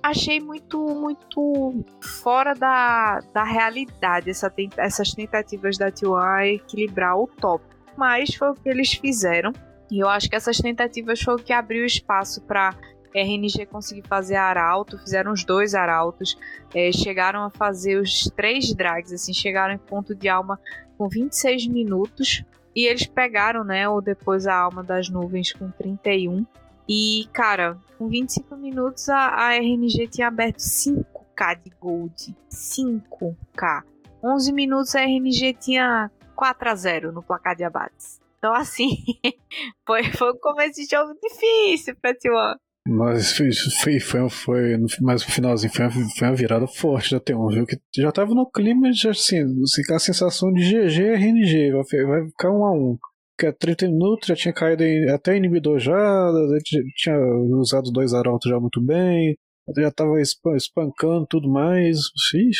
achei muito, muito fora da, da realidade essa, essas tentativas da T1 equilibrar o top. Mas foi o que eles fizeram. E eu acho que essas tentativas foi o que abriu espaço para RNG conseguir fazer arauto, fizeram os dois arautos, é, chegaram a fazer os três drags, assim, chegaram em ponto de alma com 26 minutos, e eles pegaram, né, ou depois a alma das nuvens com 31, e, cara, com 25 minutos a, a RNG tinha aberto 5k de gold, 5k. 11 minutos a RNG tinha 4 a 0 no placar de abates. Então, assim, foi, foi um começo de jogo difícil pra T1. Mas foi, foi, foi, foi mais no finalzinho foi uma, foi uma virada forte da T1, viu? Que já tava no clima de assim, a sensação de GG RNG, vai, vai ficar um a um. Que é 30 minutos, já tinha caído em, até inibidor já, tinha usado dois arautos já muito bem, já tava espancando tudo mais. Ixi,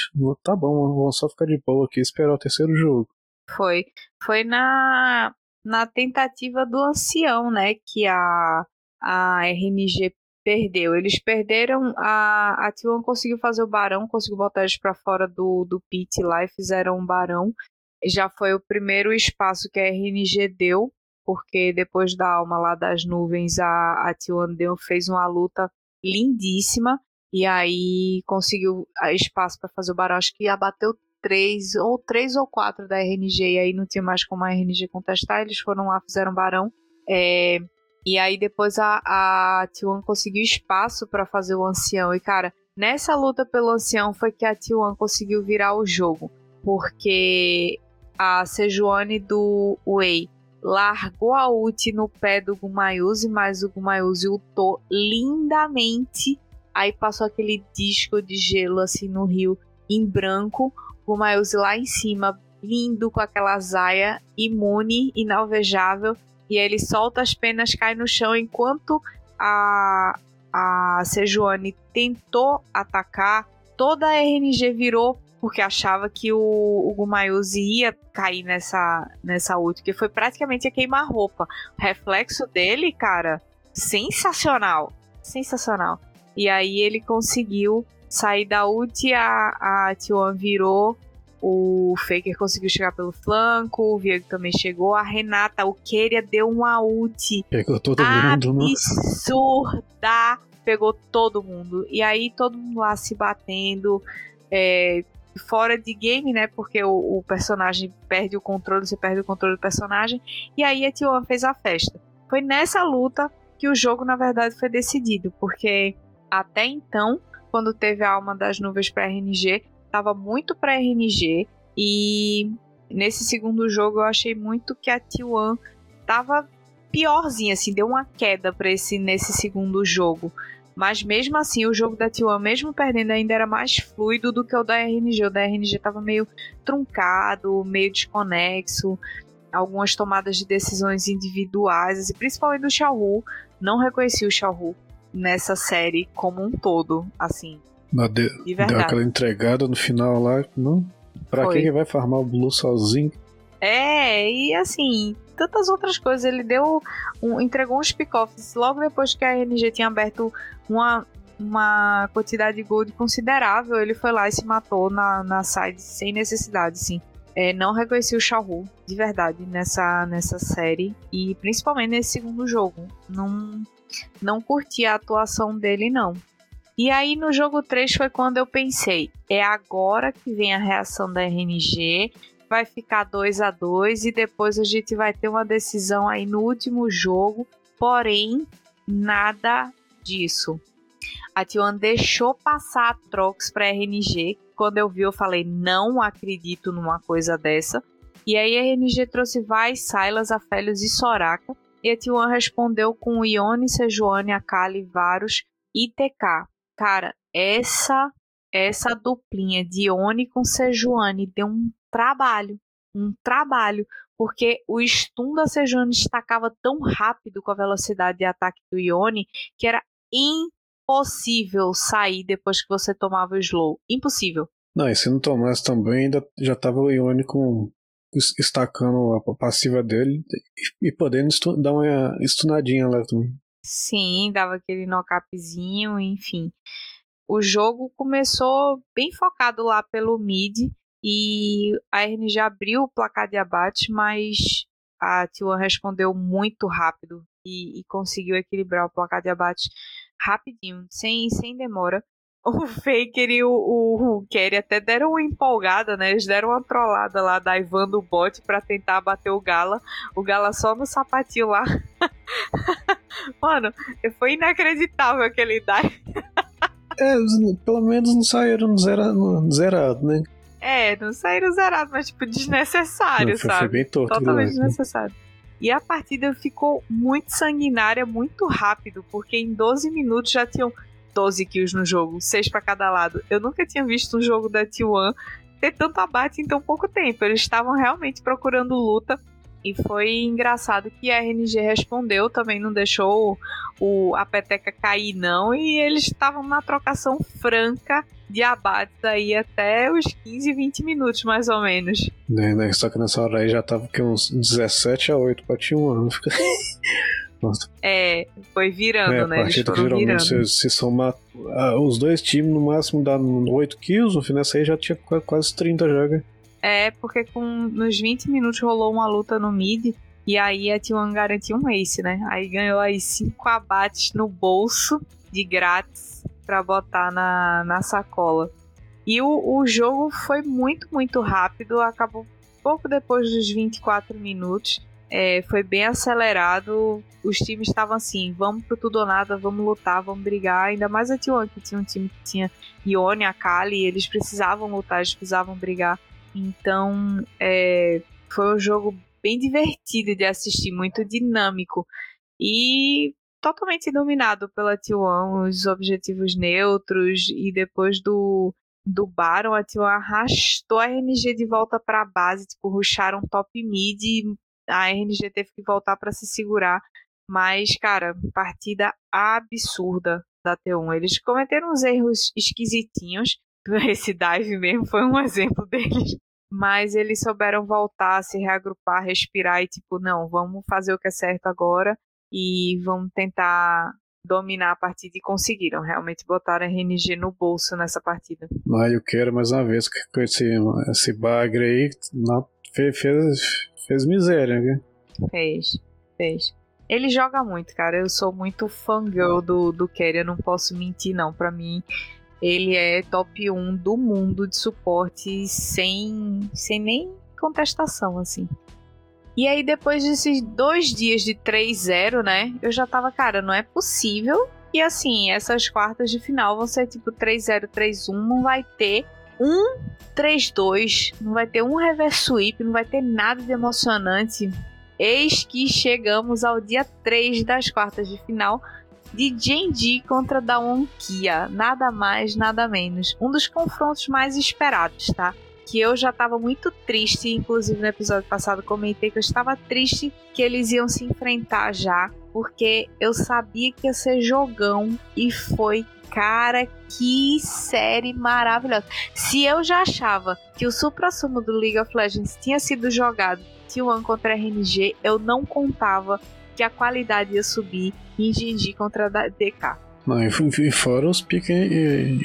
tá bom, vamos só ficar de boa aqui esperar o terceiro jogo. Foi. Foi na, na tentativa do ancião, né? Que a a RNG perdeu. Eles perderam, a, a T1 conseguiu fazer o barão, conseguiu botar eles para fora do, do pit lá e fizeram um barão. Já foi o primeiro espaço que a RNG deu, porque depois da alma lá das nuvens, a, a T1 deu, fez uma luta lindíssima e aí conseguiu espaço para fazer o barão. Acho que abateu três ou três ou quatro da RNG e aí não tinha mais como a RNG contestar. Eles foram lá, fizeram barão. É, e aí depois a, a T1 conseguiu espaço para fazer o ancião. E cara, nessa luta pelo ancião foi que a T1 conseguiu virar o jogo. Porque a Sejuani do Wei largou a ult no pé do Gumayuzi, mas o Gumayuzi ultou lindamente. Aí passou aquele disco de gelo assim no rio em branco. O Gumayuzi lá em cima, lindo com aquela zaia imune, inalvejável e ele solta as penas, cai no chão, enquanto a, a Sejuani tentou atacar, toda a RNG virou porque achava que o, o Gumayuzi ia cair nessa, nessa ult, que foi praticamente a queimar-roupa. O reflexo dele, cara, sensacional. Sensacional. E aí ele conseguiu sair da ult, a, a T1 virou o Faker conseguiu chegar pelo flanco, o Viego também chegou. A Renata, o Keria deu uma ult Pegou todo mundo, né? absurda. Pegou todo mundo. E aí todo mundo lá se batendo. É, fora de game, né? Porque o, o, personagem perde o controle, você perde o controle do personagem. E aí a T1 fez a festa. Foi nessa luta que o jogo, na verdade, foi decidido. Porque até então, quando teve a alma das nuvens para RNG, tava muito para RNG e nesse segundo jogo eu achei muito que a T1 tava piorzinha, assim, deu uma queda para esse nesse segundo jogo. Mas mesmo assim, o jogo da T1, mesmo perdendo, ainda era mais fluido do que o da RNG. O da RNG tava meio truncado, meio desconexo. Algumas tomadas de decisões individuais, assim, principalmente do Xiaohu. Não reconheci o Xiaohu nessa série como um todo, assim. Na de, de deu aquela entregada no final lá, não? Pra Foi. quem vai farmar o Blue sozinho? É, e assim, tantas outras coisas. Ele deu. Um, entregou uns pick-offs logo depois que a RNG tinha aberto uma, uma quantidade de gold considerável. Ele foi lá e se matou na, na side sem necessidade, sim. É, não reconheci o Xiaohu, de verdade, nessa, nessa série. E principalmente nesse segundo jogo. Não, não curti a atuação dele, não. E aí no jogo 3 foi quando eu pensei, é agora que vem a reação da RNG, vai ficar 2 a 2 e depois a gente vai ter uma decisão aí no último jogo, porém nada disso. A T1 deixou passar a Trox para RNG. Quando eu vi, eu falei: não acredito numa coisa dessa. E aí a RNG trouxe Vai, Silas, Afélios e Soraka. E a T1 respondeu com Ione, Sejuani, Akali, Varus e TK. Cara, essa essa duplinha de Oni com Sejuani deu um trabalho, um trabalho, porque o stun da Sejuani destacava tão rápido com a velocidade de ataque do Ione que era impossível sair depois que você tomava o slow. Impossível. Não, e se não tomasse também, ainda já tava o Ione com estacando a passiva dele e podendo dar uma stunadinha lá também. Sim, dava aquele knockupzinho, enfim. O jogo começou bem focado lá pelo mid e a RNG abriu o placar de abate, mas a T1 respondeu muito rápido e, e, conseguiu equilibrar o placar de abate rapidinho, sem, sem demora. O Faker e o, o, o Kerry até deram uma empolgada, né? Eles deram uma trollada lá da Ivan do bot pra tentar bater o Gala. O Gala só no sapatinho lá. Mano, foi inacreditável aquele dive. É, pelo menos não saíram zerado, zerado né? É, não saíram zerados, mas tipo, desnecessário, não, foi, sabe? Foi bem torto Totalmente né? desnecessário. E a partida ficou muito sanguinária, muito rápido, porque em 12 minutos já tinham 12 kills no jogo, 6 para cada lado. Eu nunca tinha visto um jogo da T1 ter tanto abate em tão pouco tempo. Eles estavam realmente procurando luta e foi engraçado que a RNG respondeu, também não deixou o, a peteca cair, não. E eles estavam na trocação franca de abates aí até os 15, 20 minutos, mais ou menos. Né, né, só que nessa hora aí já tava que uns 17 a 8 pra T1. Nossa. É, foi virando, é, né? A partida que geralmente se, se somar uh, os dois times, no máximo dá 8 kills, no final aí já tinha quase 30 joga. É, porque com, nos 20 minutos rolou uma luta no mid. E aí a T1 garantiu um ace, né? Aí ganhou aí 5 abates no bolso de grátis para botar na, na sacola. E o, o jogo foi muito, muito rápido. Acabou pouco depois dos 24 minutos. É, foi bem acelerado. Os times estavam assim: vamos pro tudo ou nada, vamos lutar, vamos brigar. Ainda mais a T1, que tinha um time que tinha Ione, a Kali, eles precisavam lutar, eles precisavam brigar. Então, é, foi um jogo bem divertido de assistir, muito dinâmico e totalmente dominado pela T1, os objetivos neutros e depois do do Baron, a T1 arrastou a RNG de volta para a base, tipo, rusharam top mid a RNG teve que voltar para se segurar. Mas, cara, partida absurda da T1. Eles cometeram uns erros esquisitinhos, esse dive mesmo foi um exemplo deles. Mas eles souberam voltar, se reagrupar, respirar e tipo, não, vamos fazer o que é certo agora e vamos tentar dominar a partida e conseguiram realmente botar a RNG no bolso nessa partida. Ah, eu quero mais uma vez com esse, esse bagre aí não, fez, fez, fez miséria, né? Fez, fez. Ele joga muito, cara. Eu sou muito fangirl do, do Kerry, eu não posso mentir, não. Pra mim, ele é top 1 do mundo de suporte sem, sem nem contestação, assim. E aí, depois desses dois dias de 3-0, né? Eu já tava, cara, não é possível. E assim, essas quartas de final vão ser tipo 3-0, 3-1. Não vai ter um 3-2. Não vai ter um reverse sweep. Não vai ter nada de emocionante. Eis que chegamos ao dia 3 das quartas de final de Genji contra Daon Kia. Nada mais, nada menos. Um dos confrontos mais esperados, tá? Que eu já estava muito triste, inclusive no episódio passado comentei que eu estava triste que eles iam se enfrentar já, porque eu sabia que ia ser jogão e foi cara, que série maravilhosa. Se eu já achava que o supra-sumo do League of Legends tinha sido jogado T1 contra RNG, eu não contava que a qualidade ia subir Genji contra a DK. Não, e fora os piques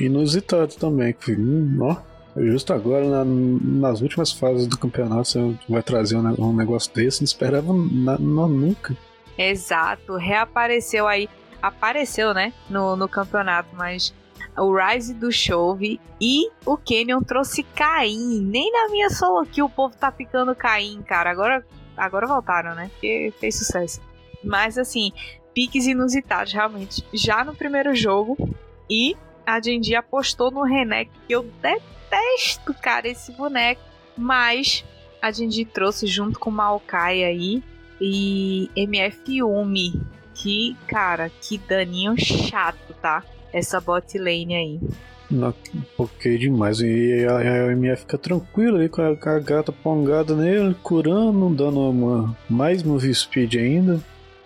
inusitados também, que hum, ó, justo agora, na, nas últimas fases do campeonato, você vai trazer um, um negócio desse, não esperava na, na, nunca. Exato, reapareceu aí, apareceu, né, no, no campeonato, mas o Rise do Chove e o Canyon trouxe Caim. Nem na minha solo aqui o povo tá picando Caim, cara. Agora, agora voltaram, né? Porque fez sucesso. Mas assim, piques inusitados, realmente. Já no primeiro jogo. E a Genji apostou no Renek, que eu detesto, cara, esse boneco. Mas a Genji trouxe junto com Maokai aí. E MF Umi. Que, cara, que daninho chato, tá? Essa bot lane aí. Ok demais. E a, a MF fica tranquila ali com a, com a gata pongada nele, curando, dando uma, mais move speed ainda.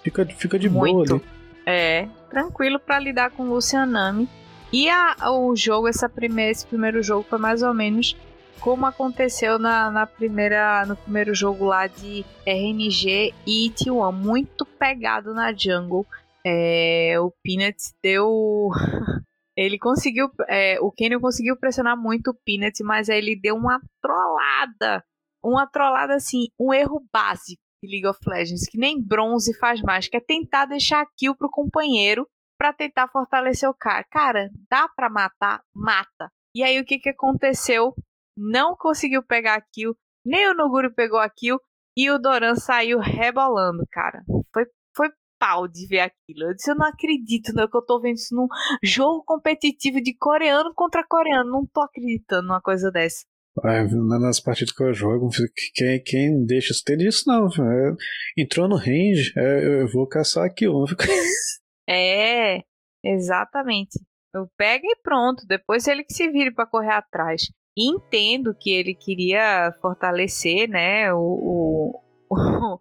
Fica, fica de Muito. boa ali. É, tranquilo para lidar com o Lucianami. E a, o jogo, essa primeira, esse primeiro jogo foi mais ou menos como aconteceu na, na primeira, no primeiro jogo lá de RNG e T1. Muito pegado na jungle. É, o Peanuts deu. Ele conseguiu. É, o Kenny conseguiu pressionar muito o Peanut, mas aí ele deu uma trollada. Uma trollada assim, um erro básico de League of Legends, que nem bronze faz mais, que é tentar deixar a kill pro companheiro para tentar fortalecer o cara. Cara, dá pra matar? Mata. E aí o que que aconteceu? Não conseguiu pegar a kill, nem o Noguri pegou a kill e o Doran saiu rebolando, cara. Foi, foi pau de ver aquilo. Eu disse, eu não acredito né, que eu tô vendo isso num jogo competitivo de coreano contra coreano. Não tô acreditando numa coisa dessa. Ah, nas partidas que eu jogo, quem, quem deixa tem disso não. É, entrou no range, é, eu vou caçar aqui é, exatamente. Eu pego e pronto. Depois ele que se vire para correr atrás. entendo que ele queria fortalecer, né, o, o,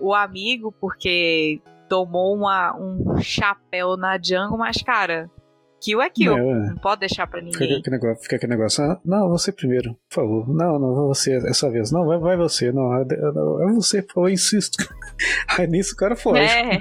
o amigo, porque tomou uma, um chapéu na jungle, mas, cara, kill é kill. Não, é. não pode deixar pra ninguém. Fica aquele negócio, fica aquele negócio ah, não, você primeiro, por favor. Não, não, você essa vez. Não, vai, vai você. Não, é, é você, por favor, insisto. Aí nisso o cara foge. É.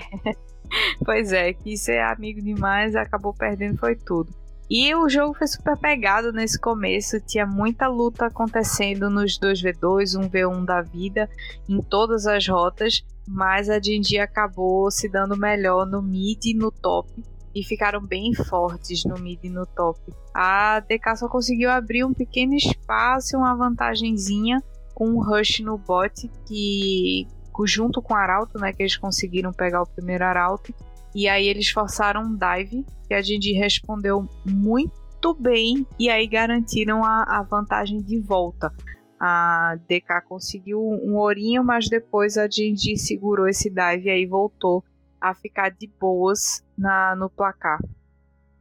pois é, quis ser amigo demais, acabou perdendo, foi tudo. E o jogo foi super pegado nesse começo, tinha muita luta acontecendo nos 2v2, 1v1 da vida, em todas as rotas, mas a Jinji acabou se dando melhor no mid e no top, e ficaram bem fortes no mid e no top. A DK só conseguiu abrir um pequeno espaço, uma vantagenzinha com um rush no bot que junto com o Arauto, né, que eles conseguiram pegar o primeiro Arauto, e aí eles forçaram um dive, que a gente respondeu muito bem, e aí garantiram a, a vantagem de volta. A DK conseguiu um ourinho, mas depois a Genji segurou esse dive e aí voltou a ficar de boas na, no placar.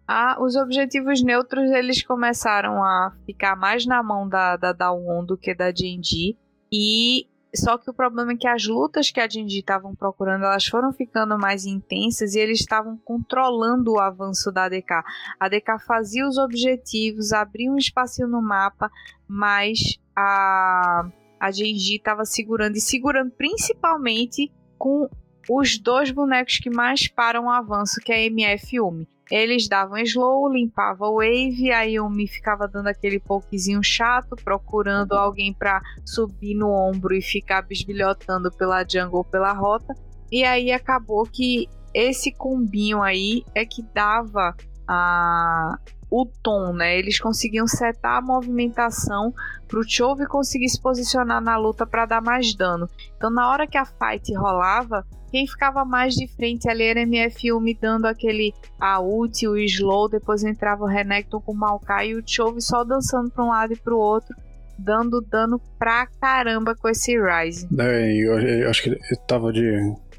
Ah, os objetivos neutros eles começaram a ficar mais na mão da, da Dawn do que da Genji. E só que o problema é que as lutas que a Jinji estavam procurando, elas foram ficando mais intensas e eles estavam controlando o avanço da ADK. A ADK fazia os objetivos, abria um espacinho no mapa, mas a, a Genji estava segurando e segurando principalmente com os dois bonecos que mais param o avanço, que é a MF e Umi. Eles davam slow, limpava o wave, aí o Mi ficava dando aquele pokezinho chato, procurando alguém para subir no ombro e ficar bisbilhotando pela jungle ou pela rota. E aí acabou que esse combinho aí é que dava a, o tom, né? Eles conseguiam setar a movimentação para o Chove conseguir se posicionar na luta para dar mais dano. Então, na hora que a fight rolava, quem ficava mais de frente ali era MF1 dando aquele a ult, o slow, depois entrava o Renekton com o Maokai e o Chove só dançando para um lado e para o outro, dando dano pra caramba com esse Rise. É, eu, eu, acho que ele tava de,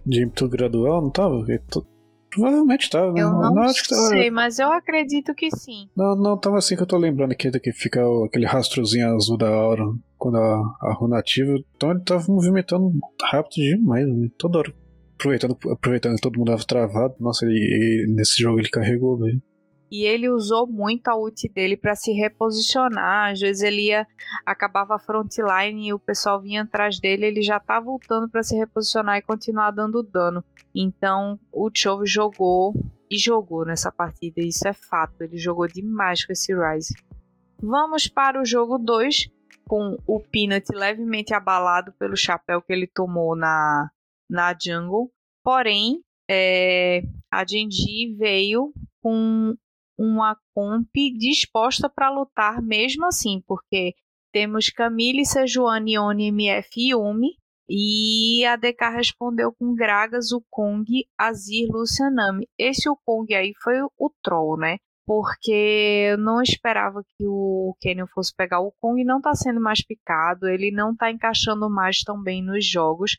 de ímpeto gradual, não tava? Provavelmente tava? Eu não, não acho que tava... sei, mas eu acredito que sim. Não, não, tava assim que eu tô lembrando aqui, que fica aquele rastrozinho azul da hora quando a, a runa ativa. Então ele tava movimentando rápido demais, né? toda hora aproveitando, aproveitando que todo mundo estava travado, nossa, ele, ele, nesse jogo ele carregou, velho. E ele usou muito a ult dele para se reposicionar. Às vezes ele ia, acabava a frontline e o pessoal vinha atrás dele, ele já tá voltando para se reposicionar e continuar dando dano. Então o Chove jogou e jogou nessa partida, isso é fato. Ele jogou demais com esse Rise. Vamos para o jogo 2, com o Peanut levemente abalado pelo chapéu que ele tomou na, na jungle. Porém, é, a Genji veio com uma comp disposta para lutar mesmo assim, porque temos Camille, Sejuani, Oni, MF e Yumi. E a DK respondeu com Gragas, o Kong, Azir, Lucianami. Esse o Kong aí foi o troll, né? Porque eu não esperava que o Canyon fosse pegar o Kong. Não tá sendo mais picado, ele não tá encaixando mais tão bem nos jogos.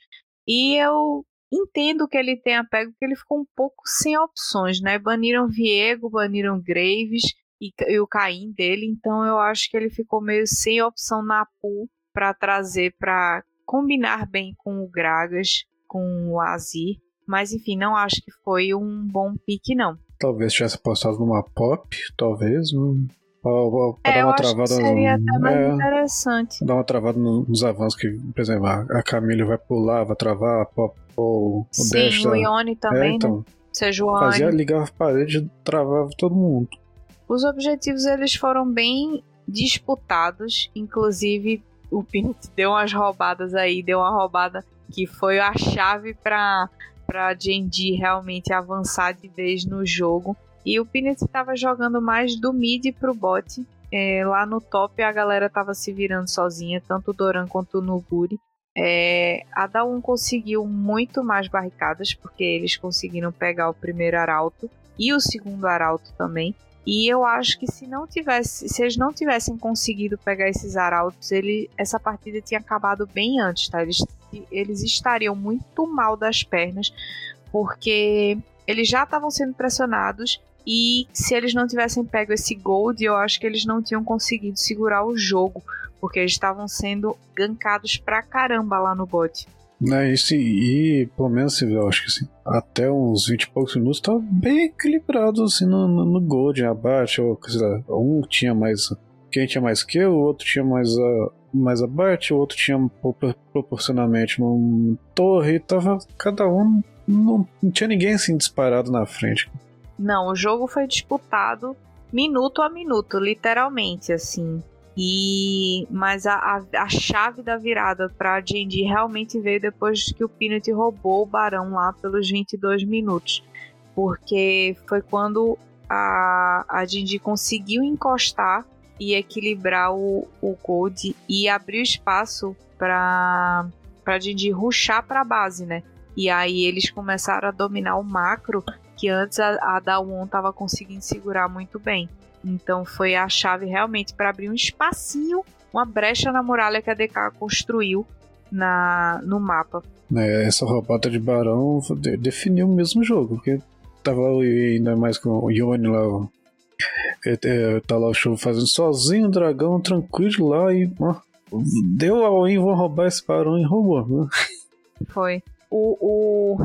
E eu entendo que ele tenha pego, porque ele ficou um pouco sem opções, né? Baniram Viego, baniram Graves e, e o Caim dele, então eu acho que ele ficou meio sem opção na pool para trazer para combinar bem com o Gragas, com o Azir. Mas enfim, não acho que foi um bom pique, não. Talvez tivesse apostado numa pop, talvez. Pra, pra é, dar uma travada. seria até mais é, interessante. Dar uma travada nos avanços que, por exemplo, a Camille vai pular, vai travar, o, o Sim, o Ione também, é, então, né? Sejuani. Fazia ligar a parede e travava todo mundo. Os objetivos eles foram bem disputados, inclusive o Pinot deu umas roubadas aí, deu uma roubada que foi a chave para para Genji realmente avançar de vez no jogo. E o Pinot estava jogando mais do mid pro bot. É, lá no top a galera estava se virando sozinha, tanto o Doran quanto o Nuguri. É, a Dawn conseguiu muito mais barricadas, porque eles conseguiram pegar o primeiro arauto e o segundo arauto também. E eu acho que se não tivesse, se eles não tivessem conseguido pegar esses arautos, ele, essa partida tinha acabado bem antes, tá? Eles, eles estariam muito mal das pernas, porque eles já estavam sendo pressionados e se eles não tivessem pego esse gold, eu acho que eles não tinham conseguido segurar o jogo, porque eles estavam sendo gankados pra caramba lá no bot. É, isso, e, pelo menos eu acho que assim, até uns 20 e poucos minutos tava bem equilibrado assim no, no, no Gold, abaixo, ou, dizer, um tinha mais. Quem tinha mais que o outro tinha mais, uh, mais abaixo, o outro tinha proporcionalmente uma torre, e tava cada um. Não, não tinha ninguém assim disparado na frente. Não, o jogo foi disputado minuto a minuto, literalmente, assim. E mas a, a, a chave da virada para D&D realmente veio depois que o Peanut roubou o Barão lá pelos 22 minutos, porque foi quando a a D&D conseguiu encostar e equilibrar o, o Gold e abrir espaço para para D&D ruxar para a base, né? E aí eles começaram a dominar o macro que antes a, a Dawon estava conseguindo segurar muito bem. Então foi a chave realmente para abrir um espacinho, uma brecha na muralha que a DK construiu na, no mapa. É, essa roubada de Barão definiu o mesmo jogo, porque tava ainda mais com o Yone lá. É, é, tá lá o show fazendo sozinho o dragão, tranquilo lá e. Ó, deu ao in, vão roubar esse Barão e roubou. Né? Foi. O, o,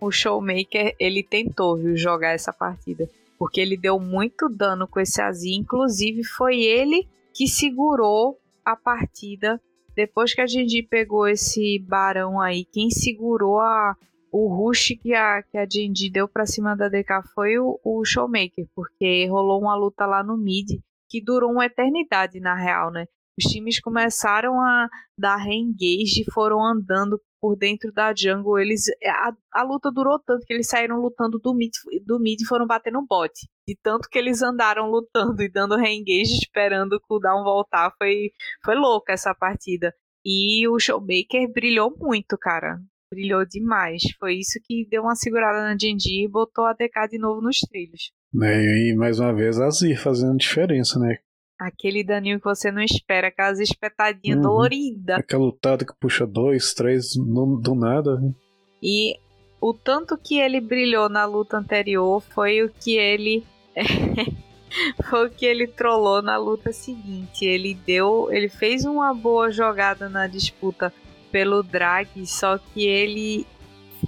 o Showmaker, ele tentou, viu, jogar essa partida porque ele deu muito dano com esse Azir. Inclusive, foi ele que segurou a partida. Depois que a Genji pegou esse barão aí, quem segurou a, o rush que a, que a Genji deu pra cima da DK foi o, o Showmaker, porque rolou uma luta lá no mid que durou uma eternidade, na real, né? Os times começaram a dar re-engage e foram andando por dentro da jungle, eles a, a, luta durou tanto que eles saíram lutando do mid, do mid e foram bater no bot. De tanto que eles andaram lutando e dando re-engage esperando o cooldown voltar, foi, foi louca essa partida. E o Showmaker brilhou muito, cara. Brilhou demais. Foi isso que deu uma segurada na Genji e botou a DK de novo nos trilhos. É, e mais uma vez a Zir fazendo diferença, né? Aquele daninho que você não espera, aquelas espetadinhas uhum. doloridas. Aquela lutada que puxa dois, três no, do nada. Né? E o tanto que ele brilhou na luta anterior foi o que ele. foi o que ele trollou na luta seguinte. Ele deu. Ele fez uma boa jogada na disputa pelo drag, só que ele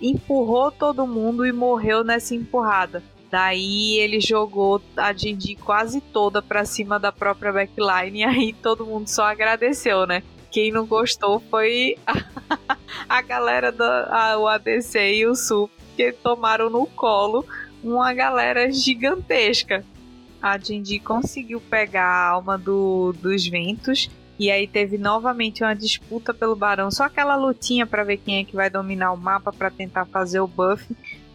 empurrou todo mundo e morreu nessa empurrada. Daí ele jogou a Jinji quase toda pra cima da própria backline e aí todo mundo só agradeceu, né? Quem não gostou foi a, a galera do a, o ADC e o Sul, que tomaram no colo uma galera gigantesca. A Jinji conseguiu pegar a alma do, dos ventos e aí teve novamente uma disputa pelo Barão, só aquela lutinha para ver quem é que vai dominar o mapa para tentar fazer o buff.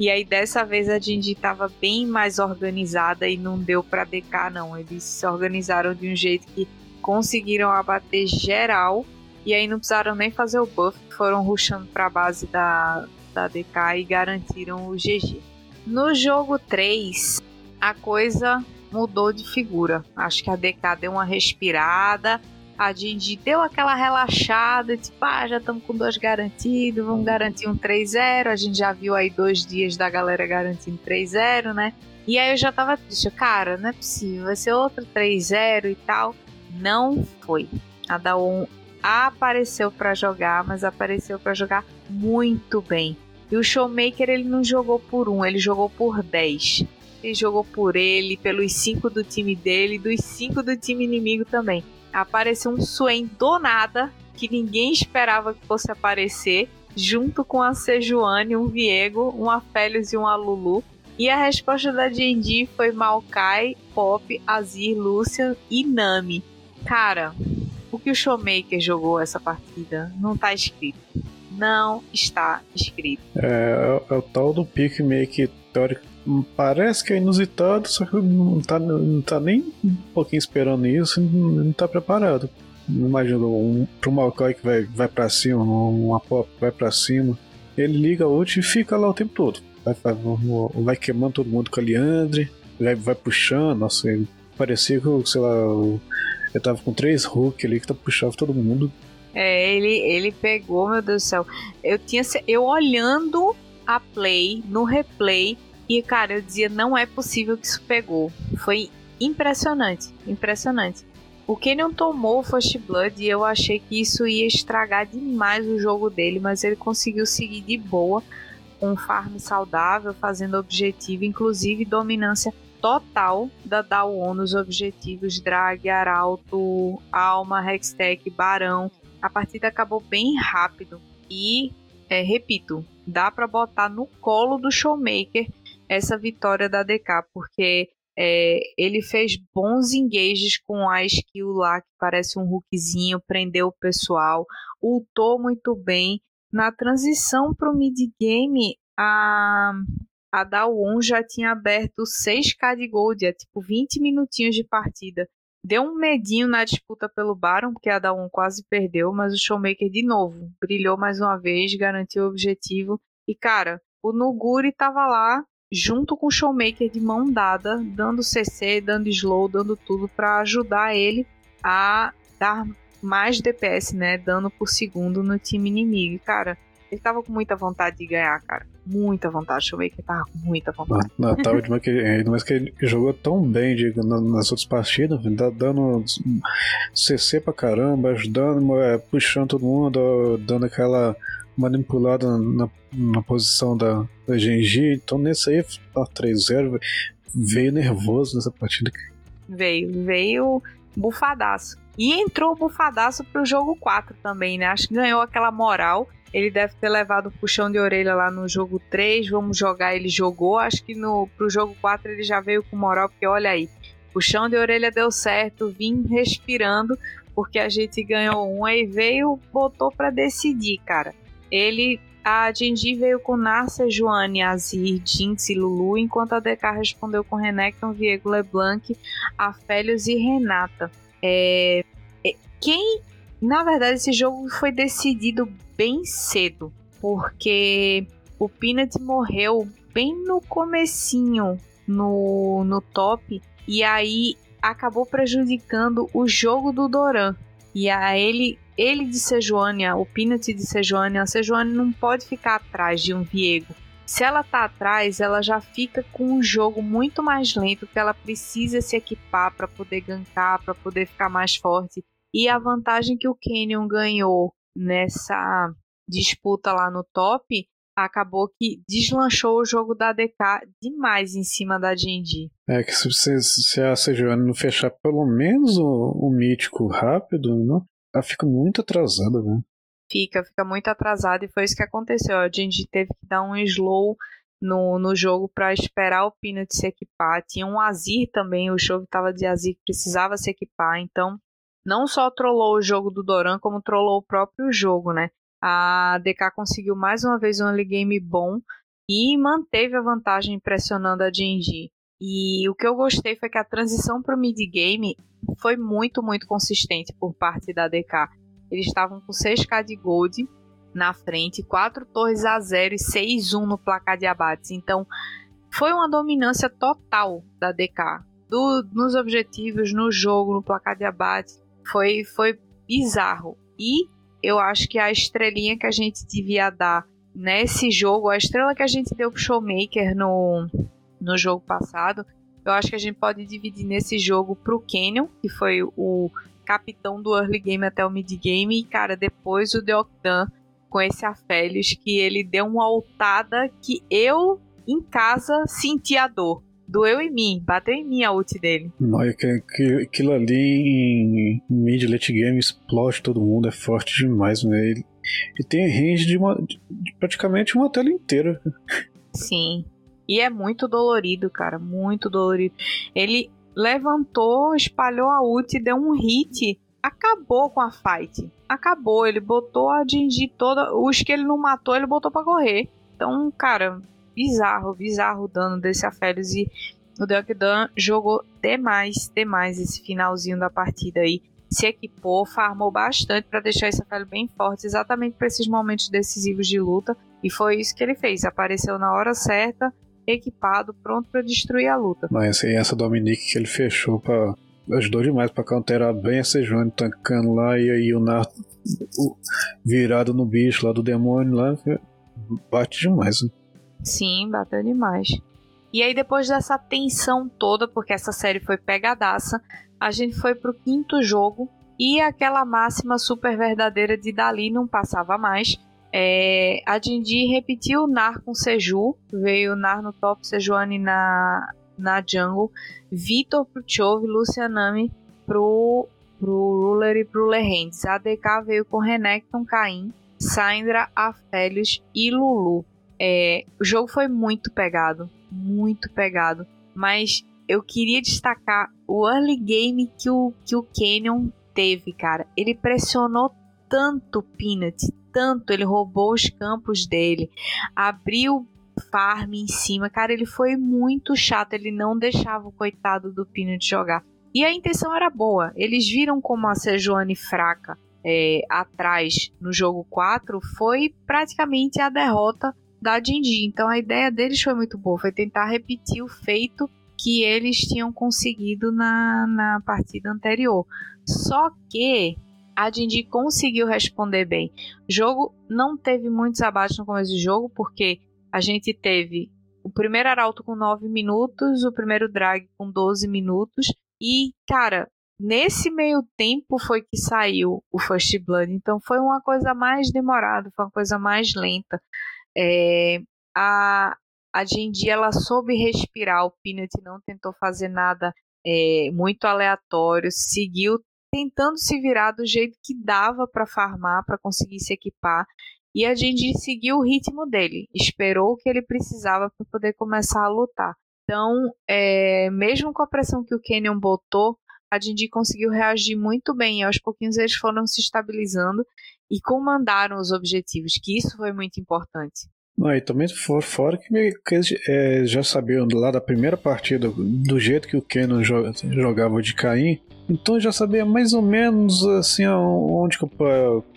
E aí dessa vez a Jinji estava bem mais organizada e não deu para DK não. Eles se organizaram de um jeito que conseguiram abater geral e aí não precisaram nem fazer o buff, foram rushando para a base da, da DK e garantiram o GG. No jogo 3, a coisa mudou de figura. Acho que a DK deu uma respirada a Dindi deu aquela relaxada, tipo, ah, já estamos com dois garantidos, vamos garantir um 3-0. A gente já viu aí dois dias da galera garantindo 3-0, né? E aí eu já tava triste, cara, não é possível, vai ser outro 3-0 e tal. Não foi. A Daon apareceu para jogar, mas apareceu para jogar muito bem. E o Showmaker ele não jogou por um, ele jogou por 10. Ele jogou por ele, pelos cinco do time dele, dos cinco do time inimigo também apareceu um Swain do nada, que ninguém esperava que fosse aparecer, junto com a Sejuani, um Viego, um Afélios e um Alulu. E a resposta da D&D foi Maokai, Pop, Azir, Lucian e Nami. Cara, o que o Showmaker jogou essa partida não tá escrito. Não está escrito. É, é o tal do pique meio que teórico. Parece que é inusitado, só que não tá, não tá nem um pouquinho esperando isso, não tá preparado. Imagina um, pro Maokai que vai, vai pra cima, uma pop vai pra cima, ele liga a ult e fica lá o tempo todo. Vai, vai, vai queimando todo mundo com a Leandre, vai, vai puxando, nossa, parecia que, sei lá, eu tava com três Hulk ali que tá puxando todo mundo. É, ele, ele pegou, meu Deus do céu. Eu tinha. Eu olhando a play, no replay, e cara, eu dizia, não é possível que isso pegou. Foi impressionante, impressionante. O Kenyon tomou o First Blood e eu achei que isso ia estragar demais o jogo dele, mas ele conseguiu seguir de boa, com um farm saudável, fazendo objetivo, inclusive dominância total da Dawon nos objetivos Drag, Arauto, Alma, Hextech, Barão. A partida acabou bem rápido e, é, repito, dá para botar no colo do Showmaker essa vitória da DK, porque é, ele fez bons engages com a skill lá, que parece um hookzinho, prendeu o pessoal, ultou muito bem. Na transição para o mid-game, a, a Dawon já tinha aberto 6k de gold, é tipo 20 minutinhos de partida. Deu um medinho na disputa pelo Baron, porque a Dawon quase perdeu, mas o Showmaker de novo brilhou mais uma vez, garantiu o objetivo. E cara, o Nuguri tava lá junto com o Showmaker de mão dada, dando CC, dando slow, dando tudo para ajudar ele a dar mais DPS, né, dano por segundo no time inimigo. E, cara, ele tava com muita vontade de ganhar, cara. Muita vontade. Que ele tava com muita vontade. Não, tava demais que, mais que ele jogou tão bem de, nas outras partidas, dando CC pra caramba, ajudando, é, puxando todo mundo, dando aquela manipulada na, na posição da, da Genji. Então nesse aí, 3-0, veio nervoso nessa partida. Veio, veio bufadaço. E entrou bufadaço pro jogo 4 também, né? Acho que ganhou aquela moral ele deve ter levado o puxão de orelha lá no jogo 3. Vamos jogar, ele jogou. Acho que no pro jogo 4 ele já veio com moral, porque olha aí, puxão de orelha deu certo, vim respirando, porque a gente ganhou um e veio, botou para decidir, cara. Ele a Genji veio com Narcia, Joane, Azir, Jinx e Lulu, enquanto a DK respondeu com Renekton, Viego, LeBlanc, Afélios e Renata. É, é, quem, na verdade, esse jogo foi decidido bem cedo, porque o Peanut morreu bem no comecinho no, no top e aí acabou prejudicando o jogo do Doran. E a ele, ele de Sejuânia, o Peanut de Sejuânia, a Sejuânia não pode ficar atrás de um Viego. Se ela tá atrás, ela já fica com um jogo muito mais lento, porque ela precisa se equipar para poder gankar, para poder ficar mais forte. E a vantagem que o Canyon ganhou nessa disputa lá no top, acabou que deslanchou o jogo da DK demais em cima da Genji. É que se, se a Sejuani não fechar pelo menos o, o mítico rápido, não, ela fica muito atrasada, né? Fica, fica muito atrasada e foi isso que aconteceu. A Genji teve que dar um slow no, no jogo para esperar o Peanut se equipar. Tinha um Azir também, o show estava de Azir que precisava se equipar, então não só trollou o jogo do Doran, como trollou o próprio jogo, né? A DK conseguiu mais uma vez um early game bom e manteve a vantagem pressionando a Genji. E o que eu gostei foi que a transição para o mid game foi muito, muito consistente por parte da DK. Eles estavam com 6k de gold na frente, 4 torres a 0 e 6-1 no placar de abates. Então, foi uma dominância total da DK. Do, nos objetivos, no jogo, no placar de abate. Foi, foi bizarro. E eu acho que a estrelinha que a gente devia dar nesse jogo, a estrela que a gente deu pro Showmaker no, no jogo passado, eu acho que a gente pode dividir nesse jogo pro Canyon, que foi o capitão do early game até o mid game, e cara, depois o Deoctan com esse Afélios, que ele deu uma altada que eu em casa senti a dor doeu em mim, bateu em mim a ult dele. Olha, que, aquilo ali em mid late game explode todo mundo, é forte demais, né? Ele, ele tem range de, uma, de praticamente uma tela inteira. Sim. E é muito dolorido, cara, muito dolorido. Ele levantou, espalhou a ult, deu um hit, acabou com a fight. Acabou, ele botou a Genji toda, os que ele não matou, ele botou para correr. Então, cara, bizarro, bizarro o dano desse Aphelios e o Deokdan jogou demais, demais esse finalzinho da partida aí. Se equipou, farmou bastante para deixar esse Aphelios bem forte, exatamente para esses momentos decisivos de luta. E foi isso que ele fez. Apareceu na hora certa, equipado, pronto para destruir a luta. Mas e essa Dominique que ele fechou para ajudou demais para counterar bem a Sejuani tancando lá e aí o Nar virado no bicho lá do demônio lá bate demais. Né? Sim, bateu demais. E aí depois dessa tensão toda, porque essa série foi pegadaça, a gente foi pro quinto jogo e aquela máxima super verdadeira de Dali não passava mais. É, a Dindi repetiu o Nar com Seju, veio o Nar no top, Sejuani na, na jungle, Vitor pro Chove, Lucianami pro, pro Ruler e pro Lehendes. A DK veio com Renekton, Caim, Syndra, Aphelios e Lulu. É, o jogo foi muito pegado, muito pegado, mas eu queria destacar o early game que o, que o Canyon teve, cara. Ele pressionou tanto o Peanut, tanto, ele roubou os campos dele, abriu farm em cima. Cara, ele foi muito chato, ele não deixava o coitado do Peanut jogar. E a intenção era boa. Eles viram como a Sejuani fraca é, atrás no jogo 4 foi praticamente a derrota da Dindi. Então a ideia deles foi muito boa, foi tentar repetir o feito que eles tinham conseguido na, na partida anterior. Só que a Dindi conseguiu responder bem. O jogo não teve muitos abates no começo do jogo, porque a gente teve o primeiro arauto com 9 minutos, o primeiro drag com 12 minutos. E, cara, nesse meio tempo foi que saiu o First Blood. Então foi uma coisa mais demorada, foi uma coisa mais lenta. É, a, a ela soube respirar, o Peanut não tentou fazer nada é, muito aleatório, seguiu tentando se virar do jeito que dava para farmar, para conseguir se equipar. E a Genji seguiu o ritmo dele, esperou o que ele precisava para poder começar a lutar. Então, é, mesmo com a pressão que o Kenyon botou, a Genji conseguiu reagir muito bem. E aos pouquinhos eles foram se estabilizando e comandaram os objetivos, que isso foi muito importante. Não, e também for, fora que, que eles é, já sabiam lá da primeira partida do jeito que o Kenan jogava de Caim, então já sabia mais ou menos assim onde que,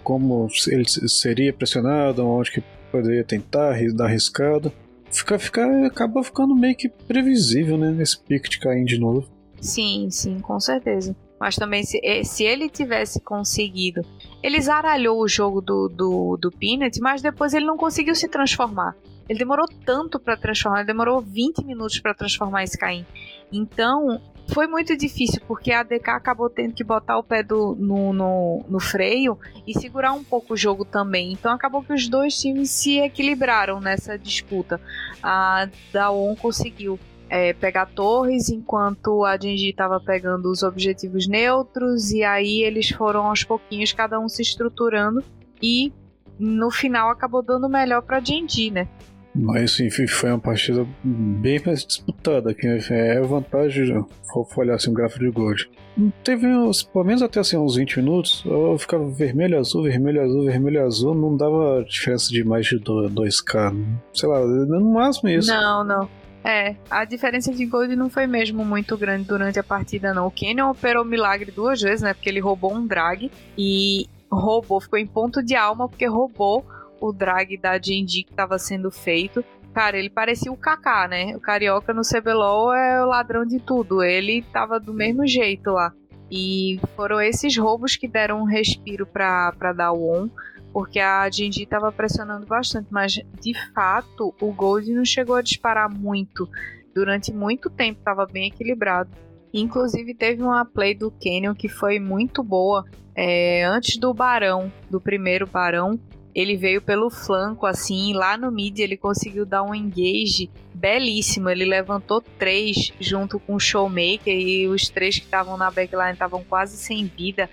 como ele seria pressionado, onde que poderia tentar dar arriscado. Fica, fica, acaba ficando meio que previsível, né? Esse pique de Caim de novo. Sim, sim, com certeza. Mas também, se, eh, se ele tivesse conseguido. Ele zaralhou o jogo do, do, do Peanut, mas depois ele não conseguiu se transformar. Ele demorou tanto para transformar, ele demorou 20 minutos para transformar esse Caim. Então, foi muito difícil, porque a DK acabou tendo que botar o pé do, no, no, no, freio e segurar um pouco o jogo também. Então acabou que os dois times se equilibraram nessa disputa. A Daon conseguiu é, pegar torres, enquanto a Genji estava pegando os objetivos neutros, e aí eles foram aos pouquinhos, cada um se estruturando, e no final acabou dando melhor para Genji, né? Mas enfim, foi uma partida bem mais disputada, que é vantagem, vou olhar assim um gráfico de gold. Teve uns, pelo menos até assim, uns 20 minutos, eu ficava vermelho, azul, vermelho, azul, vermelho, azul, não dava diferença de mais de 2k. Sei lá, no máximo isso. Não, não. É, a diferença de gold não foi mesmo muito grande durante a partida, não. O Kenyon operou milagre duas vezes, né? Porque ele roubou um drag e roubou, ficou em ponto de alma porque roubou o drag da D&D que estava sendo feito. Cara, ele parecia o Kaká, né? O carioca no CBLOL é o ladrão de tudo. Ele tava do mesmo jeito lá. E foram esses roubos que deram um respiro para dar o on porque a Jinji estava pressionando bastante, mas de fato o Gold não chegou a disparar muito. Durante muito tempo estava bem equilibrado. Inclusive teve uma play do Canyon que foi muito boa. É, antes do Barão, do primeiro Barão, ele veio pelo flanco assim, lá no mid ele conseguiu dar um engage belíssimo. Ele levantou três junto com o Showmaker e os três que estavam na backline estavam quase sem vida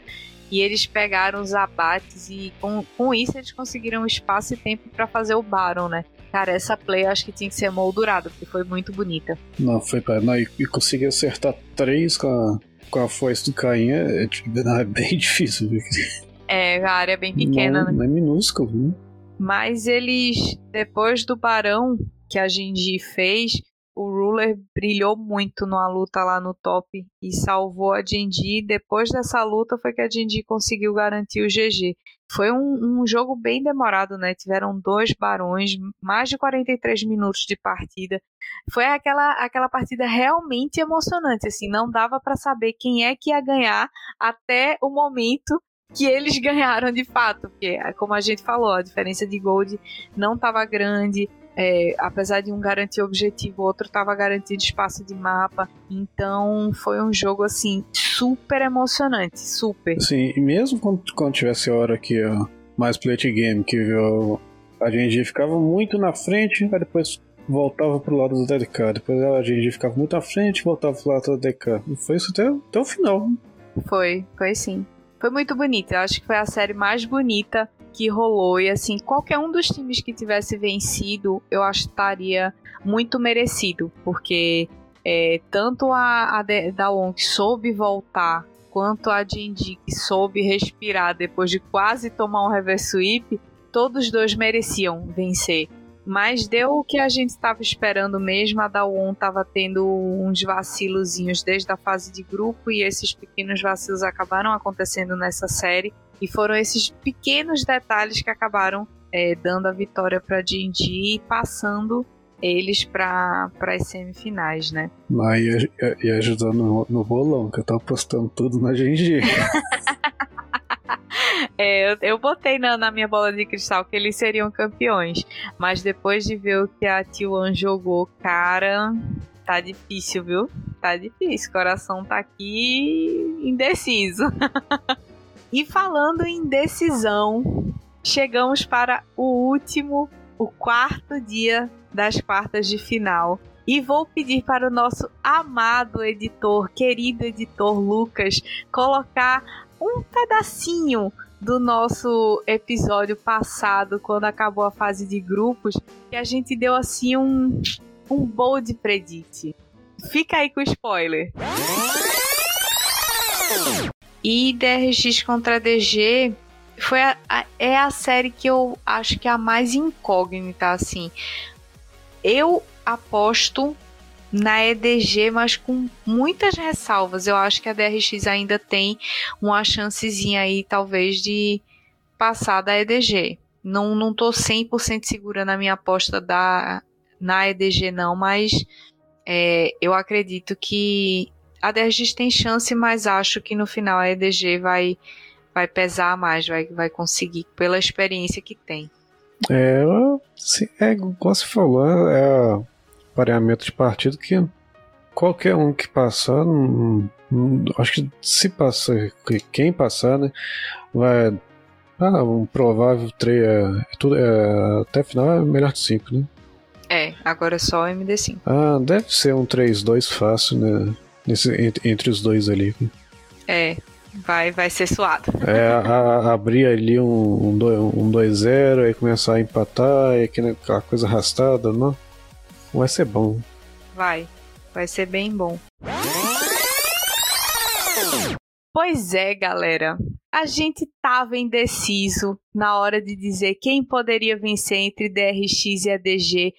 e eles pegaram os abates e com, com isso eles conseguiram espaço e tempo para fazer o Baron, né? Cara, essa play acho que tinha que ser moldurada, porque foi muito bonita. Não, foi pra. Não, e, e conseguir acertar três com a, com a foice do Caim é, é, é bem difícil. É, a área é bem pequena, não, né? É minúsculo, né? Mas eles, depois do barão que a Genji fez, o Ruler brilhou muito numa luta lá no top e salvou a Genji. Depois dessa luta foi que a Genji conseguiu garantir o GG. Foi um, um, jogo bem demorado, né? Tiveram dois barões, mais de 43 minutos de partida. Foi aquela, aquela partida realmente emocionante, assim, não dava para saber quem é que ia ganhar até o momento que eles ganharam de fato, porque como a gente falou, a diferença de gold não estava grande, é, apesar de um garantir objetivo, o outro estava garantido espaço de mapa. Então foi um jogo assim super emocionante, super. Sim, e mesmo quando, quando tivesse hora que ó, mais plate game, que ó, a gente ficava muito na frente, aí depois voltava pro lado do DDK. Depois a gente ficava muito à frente, voltava pro lado do DDK. Foi isso até, até o final. Foi, foi sim. Foi muito bonita. Eu acho que foi a série mais bonita que rolou. E assim, qualquer um dos times que tivesse vencido, eu acho que estaria muito merecido. Porque é, tanto a, a Dawn que soube voltar, quanto a Jinji que soube respirar depois de quase tomar um reverse sweep, todos dois mereciam vencer. Mas deu o que a gente estava esperando mesmo. A Dawon estava tendo uns vacilozinhos desde a fase de grupo e esses pequenos vacilos acabaram acontecendo nessa série. E foram esses pequenos detalhes que acabaram é, dando a vitória para Jinji e passando eles para as semifinais, né? Ah, e, e ajudando no, no bolão, que eu tava postando tudo na Jinji. É, eu, eu botei na, na, minha bola de cristal que eles seriam campeões. Mas depois de ver o que a T1 jogou, cara, tá difícil, viu? Tá difícil. O coração tá aqui indeciso. e falando em decisão, chegamos para o último, o quarto dia das quartas de final. E vou pedir para o nosso amado editor, querido editor Lucas, colocar um pedacinho do nosso episódio passado, quando acabou a fase de grupos, que a gente deu assim um, um bold predict. Fica aí com o spoiler. E DRX contra DG foi a, a, é a série que eu acho que é a mais incógnita, assim. Eu aposto na EDG, mas com muitas ressalvas. Eu acho que a DRX ainda tem uma chancezinha aí, talvez, de passar da EDG. Não, não tô 100% segura na minha aposta da, na EDG, não, mas é, eu acredito que a DRX tem chance, mas acho que no final a EDG vai, vai pesar mais, vai, vai conseguir, pela experiência que tem. É, é igual você falou, é pareamento de partido que qualquer um que passar, não, não, acho que se passar, quem passar, né, vai. Ah, um provável 3 é, é, tudo, é, até final é melhor de 5, né? É, agora é só MD5. Ah, deve ser um 3-2 fácil, né? Nesse, entre, entre, os dois ali. É, vai, vai ser suado. É, a, a, abrir ali um 2-0, um, um aí começar a empatar, aí aquela coisa arrastada, não? Vai ser bom. Vai. Vai ser bem bom. Pois é, galera. A gente tava indeciso na hora de dizer quem poderia vencer entre DRX e ADG,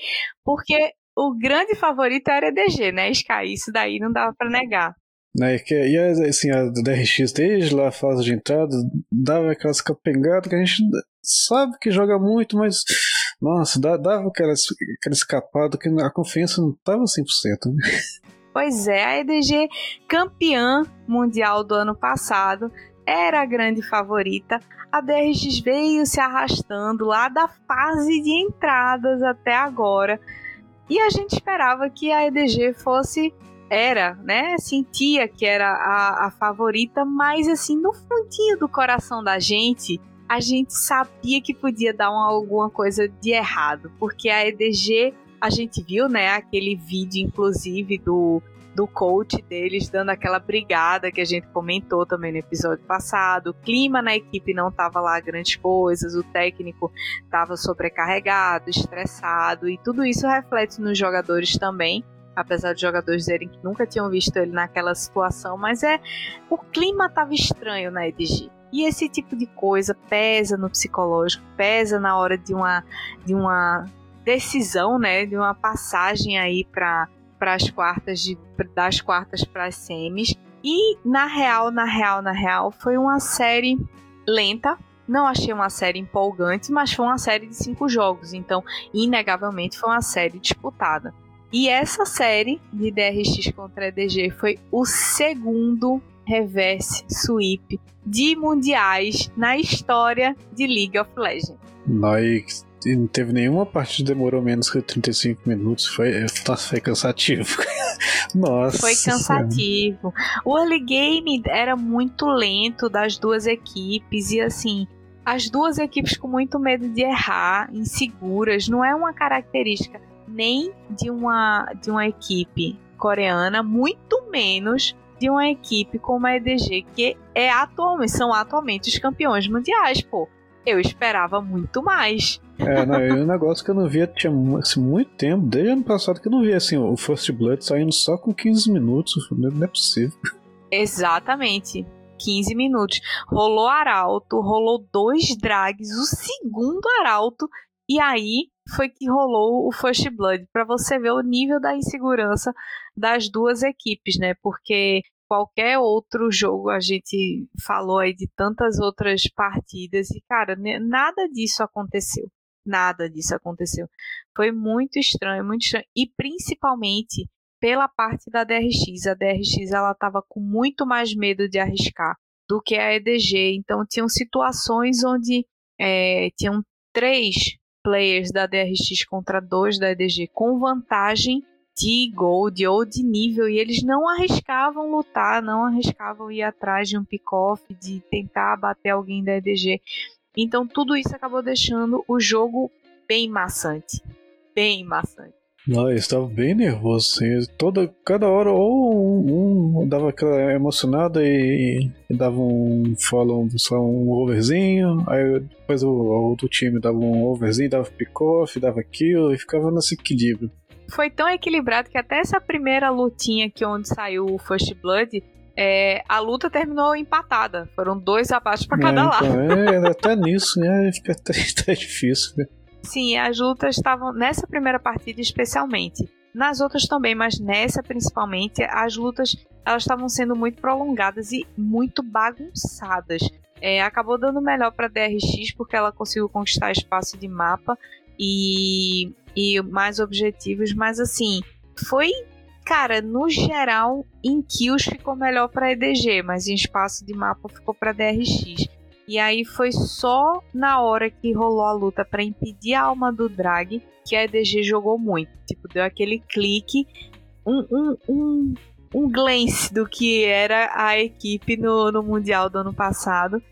porque o grande favorito era ADG, né, Sky? Isso daí não dava para negar. Né, e assim, a DRX desde lá a fase de entrada dava aquelas capengadas que a gente sabe que joga muito, mas nossa, dava aquela, aquela escapada que a confiança não estava 100%. Né? Pois é, a EDG campeã mundial do ano passado era a grande favorita. A DRX veio se arrastando lá da fase de entradas até agora. E a gente esperava que a EDG fosse era, né? Sentia que era a, a favorita, mas assim, no fundinho do coração da gente, a gente sabia que podia dar uma, alguma coisa de errado, porque a EDG, a gente viu, né, aquele vídeo, inclusive, do do coach deles dando aquela brigada que a gente comentou também no episódio passado. O clima na equipe não estava lá grandes coisas, o técnico estava sobrecarregado, estressado e tudo isso reflete nos jogadores também. Apesar de jogadores dizerem que nunca tinham visto ele naquela situação, mas é o clima estava estranho na EDG. E esse tipo de coisa pesa no psicológico, pesa na hora de uma, de uma decisão, né, de uma passagem aí para para as quartas de, das quartas para as semis. E na real, na real, na real, foi uma série lenta. Não achei uma série empolgante, mas foi uma série de cinco jogos, então inegavelmente foi uma série disputada. E essa série de DRX contra EDG foi o segundo reverse sweep de mundiais na história de League of Legends. Não teve nenhuma partida que demorou menos que 35 minutos. Foi, foi cansativo. Nossa. Foi cansativo. O early game era muito lento das duas equipes e assim. As duas equipes com muito medo de errar, inseguras, não é uma característica nem de uma, de uma equipe coreana, muito menos de uma equipe como a EDG, que é atualmente, são atualmente os campeões mundiais, pô. Eu esperava muito mais. É, não, é um negócio que eu não via tinha assim, muito tempo, desde ano passado que eu não via assim, o First Blood saindo só com 15 minutos. Não é possível. Exatamente. 15 minutos. Rolou Arauto, rolou dois drags, o segundo Arauto, e aí foi que rolou o First Blood, para você ver o nível da insegurança das duas equipes, né? Porque qualquer outro jogo a gente falou aí de tantas outras partidas e cara, nada disso aconteceu. Nada disso aconteceu. Foi muito estranho, muito estranho e principalmente pela parte da DRX. A DRX ela estava com muito mais medo de arriscar do que a EDG. Então tinham situações onde é, tinham três players da DRX contra dois da EDG com vantagem de gold ou de nível e eles não arriscavam lutar, não arriscavam ir atrás de um pick-off, de tentar bater alguém da EDG. Então tudo isso acabou deixando o jogo bem maçante. Bem maçante. Não, eu estava bem nervoso, assim. Toda, cada hora, ou um, um dava aquela emocionada e, e, dava um follow, só um overzinho, aí depois o, o outro time dava um overzinho, dava pick-off, dava kill e ficava nesse equilíbrio foi tão equilibrado que até essa primeira lutinha aqui onde saiu o First Blood, é, a luta terminou empatada. Foram dois abaixo para cada é, lado. Então, é, até nisso, né? Fica até, até difícil. Né? Sim, as lutas estavam nessa primeira partida especialmente. Nas outras também, mas nessa principalmente, as lutas elas estavam sendo muito prolongadas e muito bagunçadas. É, acabou dando melhor para DRX porque ela conseguiu conquistar espaço de mapa e, e mais objetivos, mas assim, foi, cara, no geral, em kills ficou melhor para EDG, mas em espaço de mapa ficou para DRX. E aí foi só na hora que rolou a luta para impedir a alma do drag que a EDG jogou muito. Tipo, deu aquele clique, um, um, um, um glance do que era a equipe no, no Mundial do ano passado.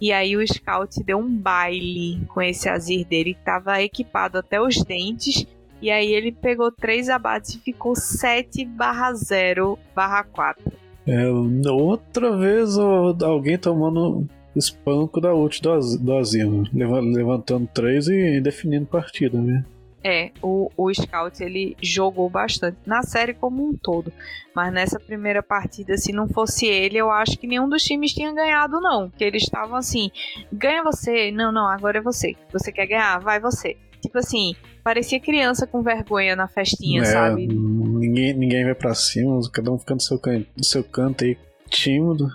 E aí o Scout deu um baile com esse Azir dele, que estava equipado até os dentes. E aí ele pegou três abates e ficou 7 barra 0 barra 4. É, outra vez alguém tomando espanco da ult do, Azir, né? levantando três e definindo partida, né? É, o, o Scout ele jogou bastante na série como um todo. Mas nessa primeira partida, se não fosse ele, eu acho que nenhum dos times tinha ganhado, não. Que eles estavam assim: ganha você, não, não, agora é você. Você quer ganhar? Vai você. Tipo assim, parecia criança com vergonha na festinha, é, sabe? Ninguém, ninguém vai pra cima, cada um ficando no seu, can no seu canto aí, tímido.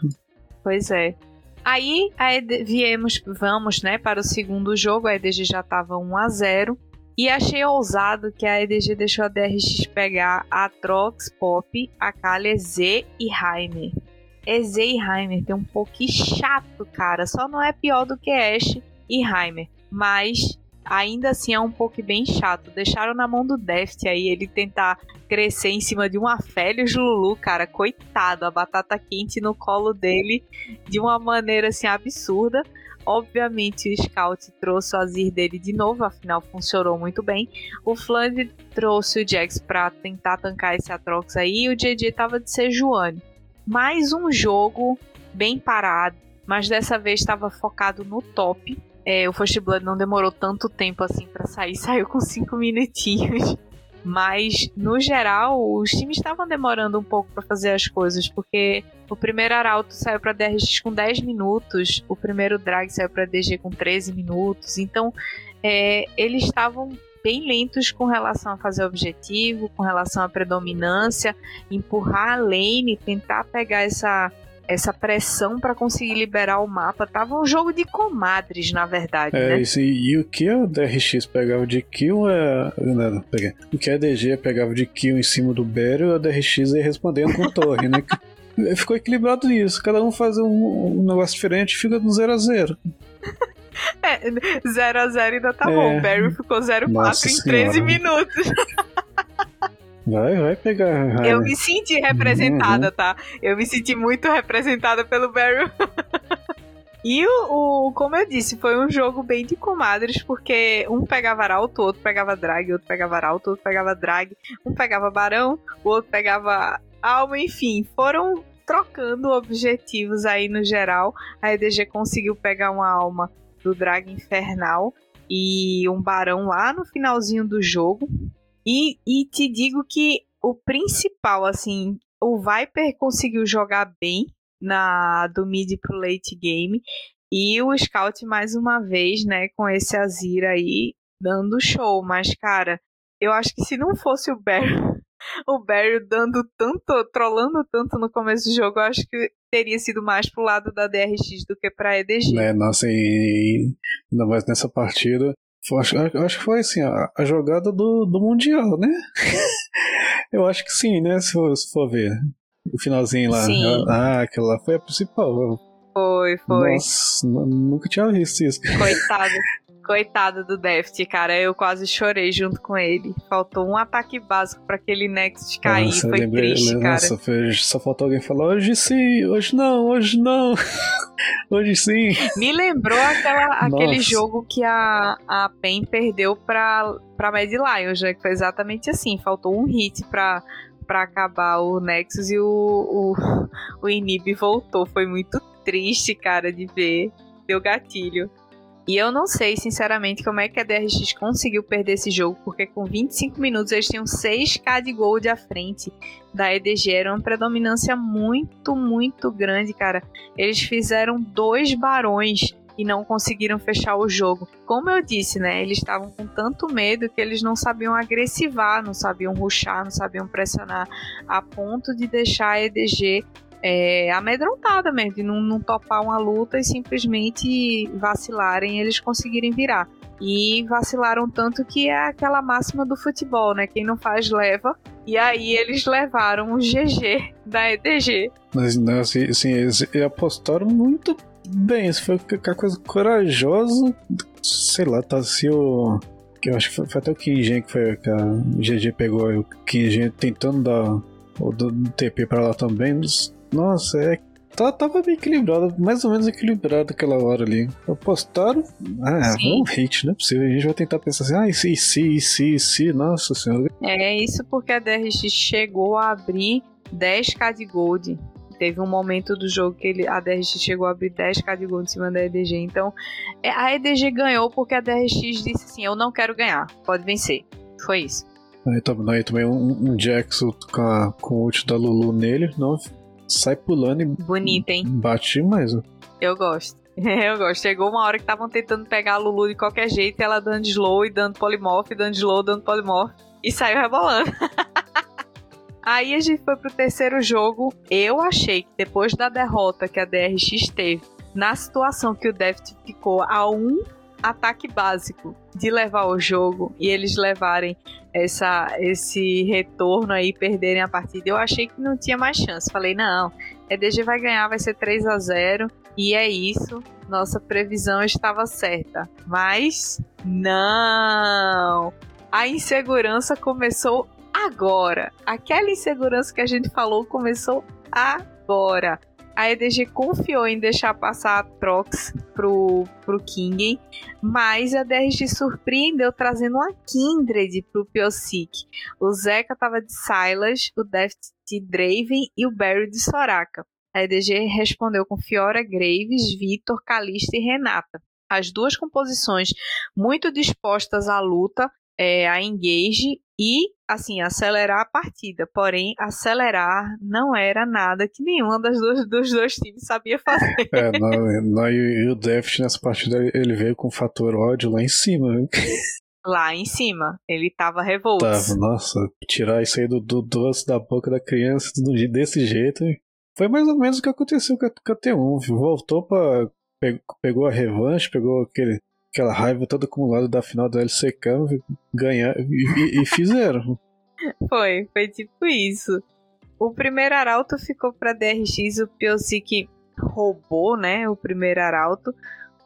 Pois é. Aí, aí viemos, vamos, né, para o segundo jogo. A EDG já estava 1 a 0 e achei ousado que a EDG deixou a DRX pegar a Trox, Pop, a Kali, Z e Heimer. EZ e Heimer tem um pouco chato, cara. Só não é pior do que Ash e Heimer. Mas ainda assim é um pouco bem chato. Deixaram na mão do Deft aí ele tentar crescer em cima de uma Félix Lulu, cara. Coitado, a batata quente no colo dele de uma maneira assim absurda. Obviamente o Scout trouxe o Azir dele de novo, afinal funcionou muito bem. O Fland trouxe o Jax para tentar tancar esse Atrox aí e o JJ tava de Sejuani. Mais um jogo bem parado, mas dessa vez estava focado no top. É, o First Blood não demorou tanto tempo assim para sair, saiu com 5 minutinhos. Mas, no geral, os times estavam demorando um pouco para fazer as coisas, porque o primeiro Arauto saiu para DRX com 10 minutos, o primeiro Drag saiu para DG com 13 minutos. Então, é, eles estavam bem lentos com relação a fazer objetivo, com relação à predominância, empurrar a lane, tentar pegar essa essa pressão para conseguir liberar o mapa. Tava um jogo de comadres, na verdade. É, né? isso, e o que a DRX pegava de kill é. Não, peguei. O que a DG pegava de kill em cima do Beryl, a DRX ia respondendo com torre, né? Ficou equilibrado nisso. Cada um faz um, um negócio diferente e fica no 0x0. É, 0x0 ainda tá é. bom. O Barry ficou 0x4 em 13 minutos. Vai, vai pegar. Eu me senti representada, uhum. tá? Eu me senti muito representada pelo Barry. E o, o, como eu disse, foi um jogo bem de comadres, porque um pegava Arauto, o outro pegava Drag, o outro pegava Arauto, o outro pegava Drag, um pegava Barão, o outro pegava Alma, enfim, foram trocando objetivos aí no geral. A EDG conseguiu pegar uma alma do Drag Infernal e um Barão lá no finalzinho do jogo. E, e te digo que o principal, assim, o Viper conseguiu jogar bem na do mid pro late game. E o Scout, mais uma vez, né, com esse Azir aí, dando show. Mas, cara, eu acho que se não fosse o Barry, o Barry dando tanto, trollando tanto no começo do jogo, eu acho que teria sido mais pro lado da DRX do que pra EDG. É, nossa, e ainda mais nessa partida, Acho, acho que foi assim, a, a jogada do, do Mundial, né? eu acho que sim, né? Se for, se for ver. O finalzinho lá. Sim. Ah, aquela lá foi a principal. Foi, foi. Nossa, nunca tinha visto isso. Coitado. Coitado do Deft, cara. Eu quase chorei junto com ele. Faltou um ataque básico para aquele Next cair. Nossa, foi lembrei, triste, cara. Nossa, foi, só faltou alguém falar: hoje sim, hoje não, hoje não. hoje sim. Me lembrou aquela, aquele jogo que a, a PEN perdeu pra, pra Mad Lions, né? Que foi exatamente assim. Faltou um hit pra, pra acabar o Nexus e o, o, o Inib voltou. Foi muito triste, cara, de ver. Deu gatilho. E eu não sei, sinceramente, como é que a DRX conseguiu perder esse jogo, porque com 25 minutos eles tinham 6k de gold à frente da EDG. Era uma predominância muito, muito grande, cara. Eles fizeram dois barões e não conseguiram fechar o jogo. Como eu disse, né? Eles estavam com tanto medo que eles não sabiam agressivar, não sabiam ruxar, não sabiam pressionar, a ponto de deixar a EDG é, amedrontada mesmo, de não, não topar uma luta e simplesmente vacilarem eles conseguirem virar. E vacilaram tanto que é aquela máxima do futebol, né? Quem não faz leva. E aí eles levaram o GG da EDG. Mas, não, assim, assim, eles apostaram muito bem. Isso foi a coisa corajosa. Sei lá, tá se o. Eu acho que foi, foi até o Kingen que foi que a GG pegou o Kingen tentando dar o do TP pra lá também. Nossa, é. Tá, tava bem equilibrado, mais ou menos equilibrado aquela hora ali. Apostaram. Ah, Sim. um hit, não é possível. A gente vai tentar pensar assim, ah, e se, e se, e se, e se, nossa senhora. É isso porque a DRX chegou a abrir 10k de gold. Teve um momento do jogo que ele, a DRX chegou a abrir 10k de gold em cima da EDG. Então, é, a EDG ganhou porque a DRX disse assim: Eu não quero ganhar, pode vencer. Foi isso. Aí, também, também um, um Jackson com, a, com o ult da Lulu nele. Não, sai pulando e. Bonita, hein? Bate mais. Eu gosto. Eu gosto. Chegou uma hora que estavam tentando pegar a Lulu de qualquer jeito, ela dando slow e dando polimorph, dando slow, dando polimorph. E saiu rebolando. Aí a gente foi pro terceiro jogo. Eu achei que depois da derrota que a DRX teve, na situação que o Deft ficou a um ataque básico de levar o jogo e eles levarem essa, esse retorno aí, perderem a partida, eu achei que não tinha mais chance. Falei, não, EDG vai ganhar, vai ser 3 a 0 e é isso. Nossa previsão estava certa. Mas não! A insegurança começou agora. Aquela insegurança que a gente falou começou agora. A EDG confiou em deixar passar a Trox pro, pro King, mas a DRG surpreendeu trazendo uma Kindred pro Piosik. O Zeca tava de Silas, o Deft de Draven e o Barry de Soraka. A EDG respondeu com Fiora Graves, Vitor, Calista e Renata. As duas composições muito dispostas à luta, é, a engage e, assim, acelerar a partida. Porém, acelerar não era nada que nenhuma das duas, dos dois times sabia fazer. É, não, não, e, o Deft nessa partida ele veio com o fator ódio lá em cima. Lá em cima, ele tava revolto. Tava, nossa, tirar isso aí do, do doce da boca da criança desse jeito. Foi mais ou menos o que aconteceu com a, com a T1. Voltou pra. Pegou a revanche, pegou aquele aquela raiva toda acumulada da final da LCK, ganhar e, e fizeram. foi, foi tipo isso. O primeiro arauto ficou para DRX, o Piosik roubou, né, o primeiro arauto.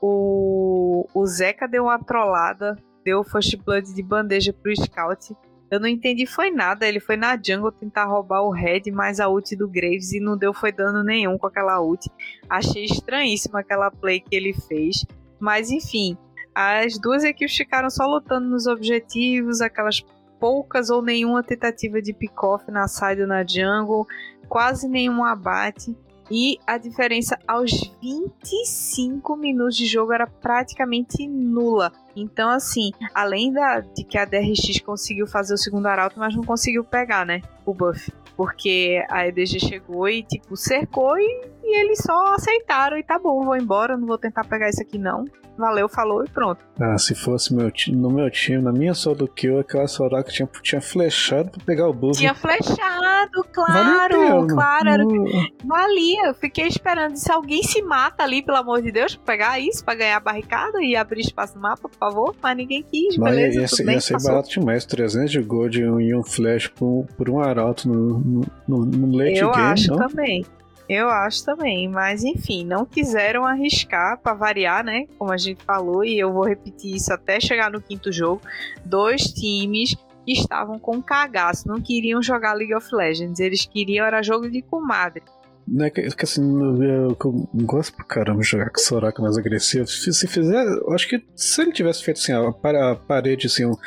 O, o Zeca deu uma trollada, deu o First Blood de bandeja pro Scout. Eu não entendi foi nada, ele foi na jungle tentar roubar o Red mais a ult do Graves e não deu foi dano nenhum com aquela ult. Achei estranhíssima aquela play que ele fez. Mas enfim, as duas equipes ficaram só lutando nos objetivos, aquelas poucas ou nenhuma tentativa de pick-off na side ou na jungle, quase nenhum abate. E a diferença aos 25 minutos de jogo era praticamente nula. Então, assim, além da, de que a DRX conseguiu fazer o segundo arauto, mas não conseguiu pegar, né? O buff. Porque a EDG chegou e, tipo, cercou e, e eles só aceitaram e tá bom, vou embora, não vou tentar pegar isso aqui não valeu, falou e pronto. Ah, se fosse meu, no meu time, na minha solo kill, aquela Soraka tinha, tinha flechado pra pegar o buff. Tinha flechado, claro, claro. Era... Valia, eu fiquei esperando. Se alguém se mata ali, pelo amor de Deus, pra pegar isso, pra ganhar a barricada e abrir espaço no mapa, por favor. Mas ninguém quis, Mas beleza. Ia, ser, bem, ia ser barato demais, 300 de gold e um flash por, por um arauto no, no, no late eu game. Acho não? também. Eu acho também, mas enfim, não quiseram arriscar para variar, né? Como a gente falou, e eu vou repetir isso até chegar no quinto jogo. Dois times que estavam com cagaço, não queriam jogar League of Legends, eles queriam era jogo de comadre. Né, que, que assim, eu, eu, gosto pra caramba de jogar com Soraka mais agressivo. Se, se fizer, eu acho que se ele tivesse feito assim, a, a parede, assim, o,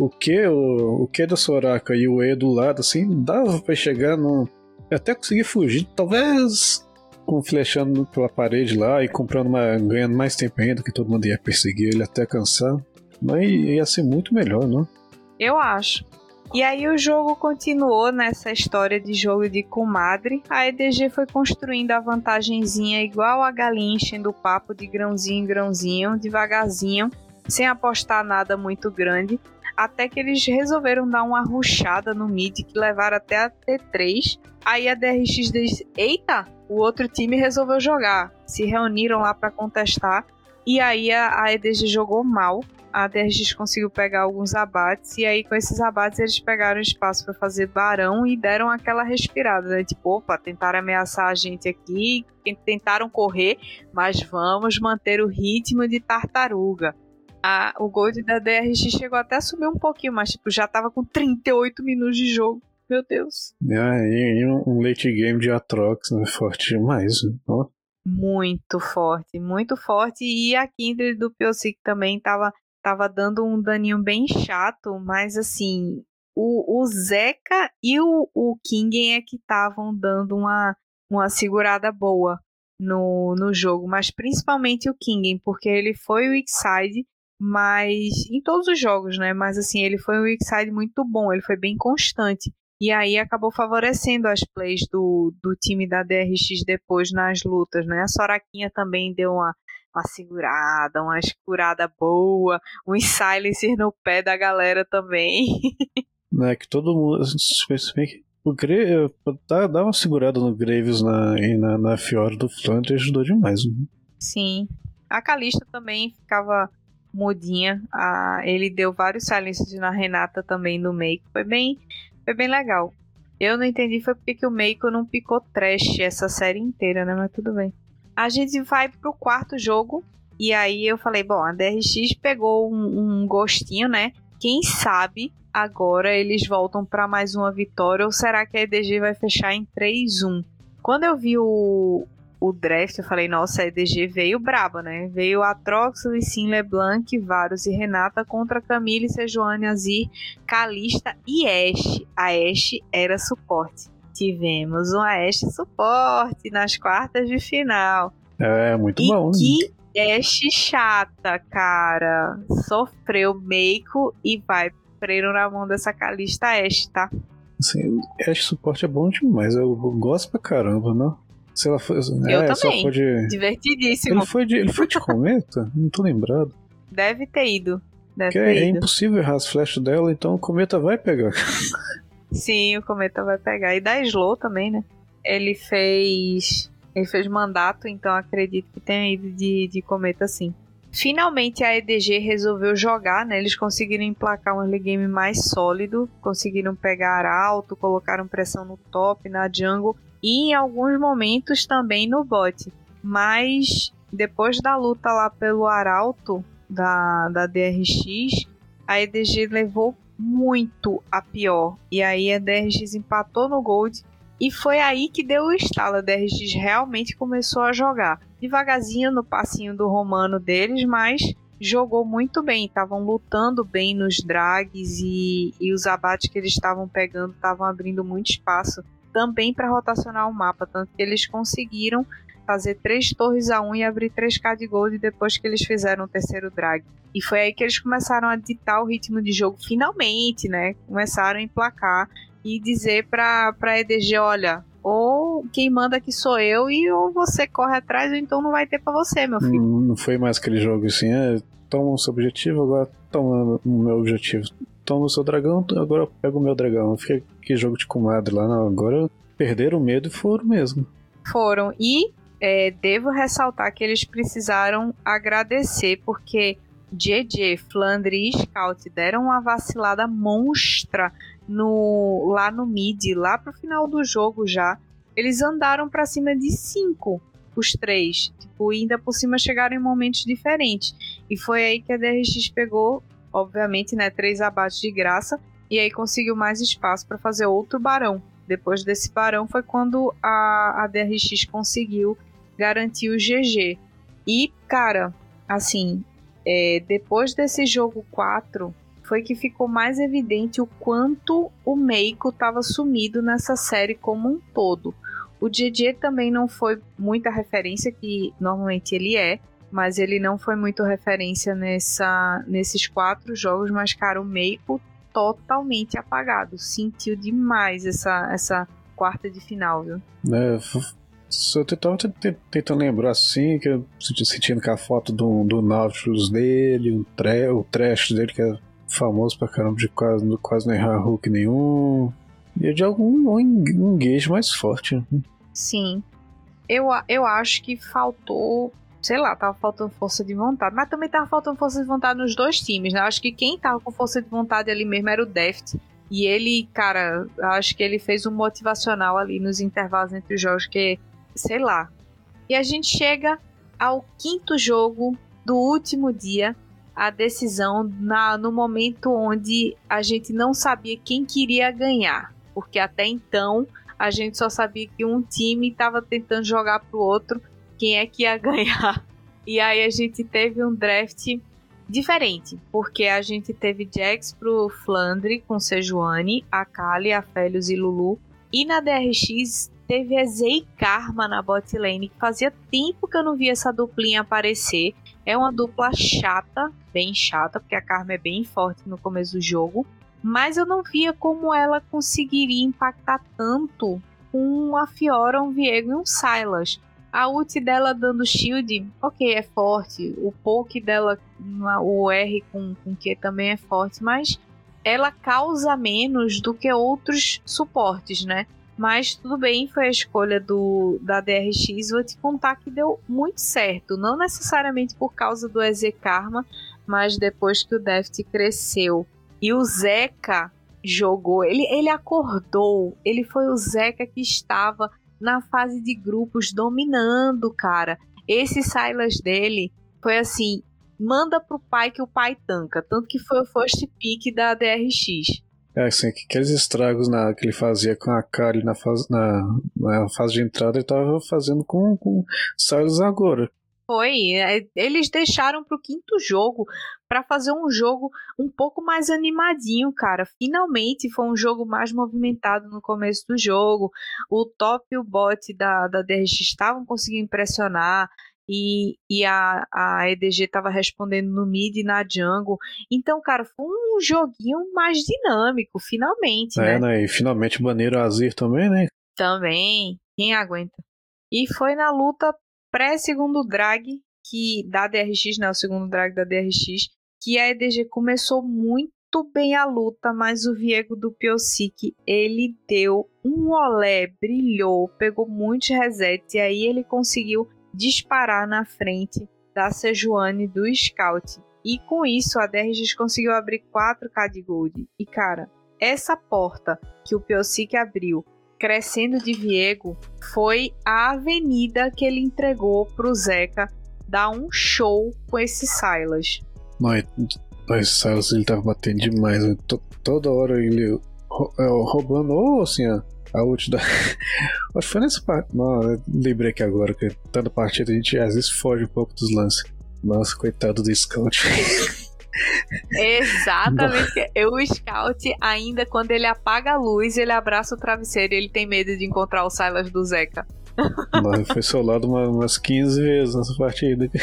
o que o, o que da Soraka e o E do lado, assim, dava pra chegar no, até consegui fugir, talvez com flechando pela parede lá e comprando uma, ganhando mais tempo ainda, que todo mundo ia perseguir ele até cansar. Mas ia ser muito melhor, não? Eu acho. E aí o jogo continuou nessa história de jogo de comadre. A EDG foi construindo a vantagenzinha igual a galinha enchendo o papo de grãozinho em grãozinho, devagarzinho, sem apostar nada muito grande, até que eles resolveram dar uma ruchada no mid que levaram até a T3 Aí a DRX diz: Eita, o outro time resolveu jogar. Se reuniram lá para contestar. E aí a EDG jogou mal. A DRX conseguiu pegar alguns abates. E aí, com esses abates, eles pegaram espaço para fazer barão e deram aquela respirada, né? Tipo, opa, tentaram ameaçar a gente aqui. Tentaram correr, mas vamos manter o ritmo de tartaruga. A, o Gold da DRX chegou até a subir um pouquinho, mas tipo, já tava com 38 minutos de jogo. Meu Deus. Ah, e, um late game de Atrox né? forte demais. Ó. Muito forte, muito forte. E a Kindred do Piosik também tava, tava dando um daninho bem chato, mas assim, o, o Zeca e o, o King é que estavam dando uma, uma segurada boa no, no jogo, mas principalmente o King, porque ele foi o weak side, mas em todos os jogos, né? Mas assim, ele foi um weak side muito bom, ele foi bem constante. E aí acabou favorecendo as plays do, do time da DRX depois nas lutas, né? A Soraquinha também deu uma, uma segurada, uma escurada boa, um silencer no pé da galera também. É que todo mundo. O Gre dá, dá uma segurada no Graves na, na, na Fiora do Flandre ajudou demais. Né? Sim. A Calista também ficava mudinha. Ah, ele deu vários silencers na Renata também no make. Foi bem foi bem legal. Eu não entendi foi porque que o Meiko não picou trash essa série inteira, né? Mas tudo bem. A gente vai pro quarto jogo. E aí eu falei, bom, a DRX pegou um, um gostinho, né? Quem sabe agora eles voltam para mais uma vitória ou será que a EDG vai fechar em 3-1? Quando eu vi o, o draft, eu falei, nossa, a EDG veio braba, né? Veio Atrox, Lissin, LeBlanc, Varus e Renata contra Camille, Sejuani, Azir, Kalista e Ashe. A Ashe era suporte. Tivemos um Ashe suporte nas quartas de final. É, muito e bom. Que Ashe chata, cara. Sofreu Meiko e vai preso na mão dessa Kalista Ashe, tá? Assim, Ashe suporte é bom demais. Eu gosto pra caramba, né? Se ela foi, eu é, também. De... Divertidíssimo. Ele foi de, ele foi de cometa? Não tô lembrado. Deve ter ido. Deve ter é, ido. é impossível errar as flechas dela, então o cometa vai pegar. Sim, o cometa vai pegar. E da Slow também, né? Ele fez. Ele fez mandato, então acredito que tenha ido de, de cometa sim. Finalmente a EDG resolveu jogar, né? Eles conseguiram emplacar um early game mais sólido, conseguiram pegar alto, colocaram pressão no top, na jungle e em alguns momentos também no bot. Mas depois da luta lá pelo Arauto da, da DRX, a EDG levou muito a pior. E aí a DRX empatou no Gold. E foi aí que deu o estalo. A DRX realmente começou a jogar. Devagarzinho no passinho do romano deles, mas jogou muito bem. Estavam lutando bem nos drags e, e os abates que eles estavam pegando estavam abrindo muito espaço também para rotacionar o mapa, tanto que eles conseguiram fazer três torres a um e abrir 3k de gold depois que eles fizeram o terceiro drag. E foi aí que eles começaram a ditar o ritmo de jogo finalmente, né? Começaram a emplacar e dizer para para EDG, olha, ou quem manda aqui sou eu e ou você corre atrás ou então não vai ter para você, meu filho. Não, não foi mais aquele jogo assim, é, toma o seu objetivo, agora toma o meu objetivo toma o seu dragão, agora eu pego o meu dragão. Fica que jogo de comadre lá, não. Agora perderam o medo e foram mesmo. Foram. E é, devo ressaltar que eles precisaram agradecer, porque JJ, Flandre e Scout deram uma vacilada monstra no, lá no mid, lá pro final do jogo já. Eles andaram para cima de 5, os três. Tipo, ainda por cima chegaram em momentos diferentes. E foi aí que a DRX pegou obviamente, né, três abates de graça, e aí conseguiu mais espaço para fazer outro barão. Depois desse barão foi quando a, a DRX conseguiu garantir o GG. E, cara, assim, é, depois desse jogo 4, foi que ficou mais evidente o quanto o Meiko estava sumido nessa série como um todo. O GG também não foi muita referência, que normalmente ele é, mas ele não foi muito referência nessa, nesses quatro jogos, mas, cara, o Meiko totalmente apagado. Sentiu demais essa, essa quarta de final, viu? É, eu tava tentando lembrar assim, que eu sentindo com a foto do, do Nautilus dele, o, tre, o trash dele, que é famoso pra caramba, de quase, quase não errar hook nenhum. E de algum um engage mais forte. Sim. Eu, eu acho que faltou sei lá, tava faltando força de vontade. Mas também tava faltando força de vontade nos dois times, né? Acho que quem tava com força de vontade ali mesmo era o Deft. E ele, cara, acho que ele fez um motivacional ali nos intervalos entre os jogos, que, sei lá. E a gente chega ao quinto jogo do último dia, a decisão na, no momento onde a gente não sabia quem queria ganhar. Porque até então a gente só sabia que um time estava tentando jogar pro outro quem é que ia ganhar. E aí a gente teve um draft diferente, porque a gente teve Jax pro Flandre com Sejuani, a Kali, a Felios e Lulu. E na DRX teve a Zei Karma na bot lane, que fazia tempo que eu não via essa duplinha aparecer. É uma dupla chata, bem chata, porque a Karma é bem forte no começo do jogo. Mas eu não via como ela conseguiria impactar tanto com a Fiora, um Viego e um Silas. A ult dela dando shield, ok, é forte. O poke dela, o R com, com Q também é forte, mas ela causa menos do que outros suportes, né? Mas tudo bem, foi a escolha do da DRX. Vou te contar que deu muito certo. Não necessariamente por causa do EZ Karma, mas depois que o Deft cresceu. E o Zeca jogou, ele, ele acordou. Ele foi o Zeca que estava na fase de grupos dominando, cara. Esse Silas dele foi assim, manda pro pai que o pai tanca, tanto que foi o first pick da DRX. É, assim, aqueles estragos na, que ele fazia com a Kali na fase, na, na fase de entrada, ele tava fazendo com, com Silas agora. Foi. É, eles deixaram pro quinto jogo para fazer um jogo um pouco mais animadinho, cara. Finalmente foi um jogo mais movimentado no começo do jogo. O top e o bot da, da DRX estavam conseguindo impressionar. E, e a, a EDG estava respondendo no mid e na jungle. Então, cara, foi um joguinho mais dinâmico, finalmente. É, né? né? E finalmente baneiro Azir também, né? Também. Quem aguenta? E foi na luta pré-segundo drag que da DRX, né, o segundo drag da DRX, que a EDG começou muito bem a luta, mas o Viego do Piocic, ele deu um olé, brilhou, pegou muitos resets e aí ele conseguiu disparar na frente da Sejuani do Scout. E com isso a DRX conseguiu abrir 4k de gold. E cara, essa porta que o Piocic abriu crescendo de Viego foi a avenida que ele entregou pro Zeca dar um show com esse Silas. Mas, mas Silas ele tava batendo demais. Né? Toda hora ele é, roubando, ou assim, a, a ult da. Acho que foi nessa parte. Não, lembrei aqui agora que toda partida a gente às vezes foge um pouco dos lances. Nossa, coitado do Scout. Exatamente. o Scout, ainda quando ele apaga a luz, ele abraça o travesseiro e ele tem medo de encontrar o Silas do Zeca. Mas foi solado umas 15 vezes nessa partida.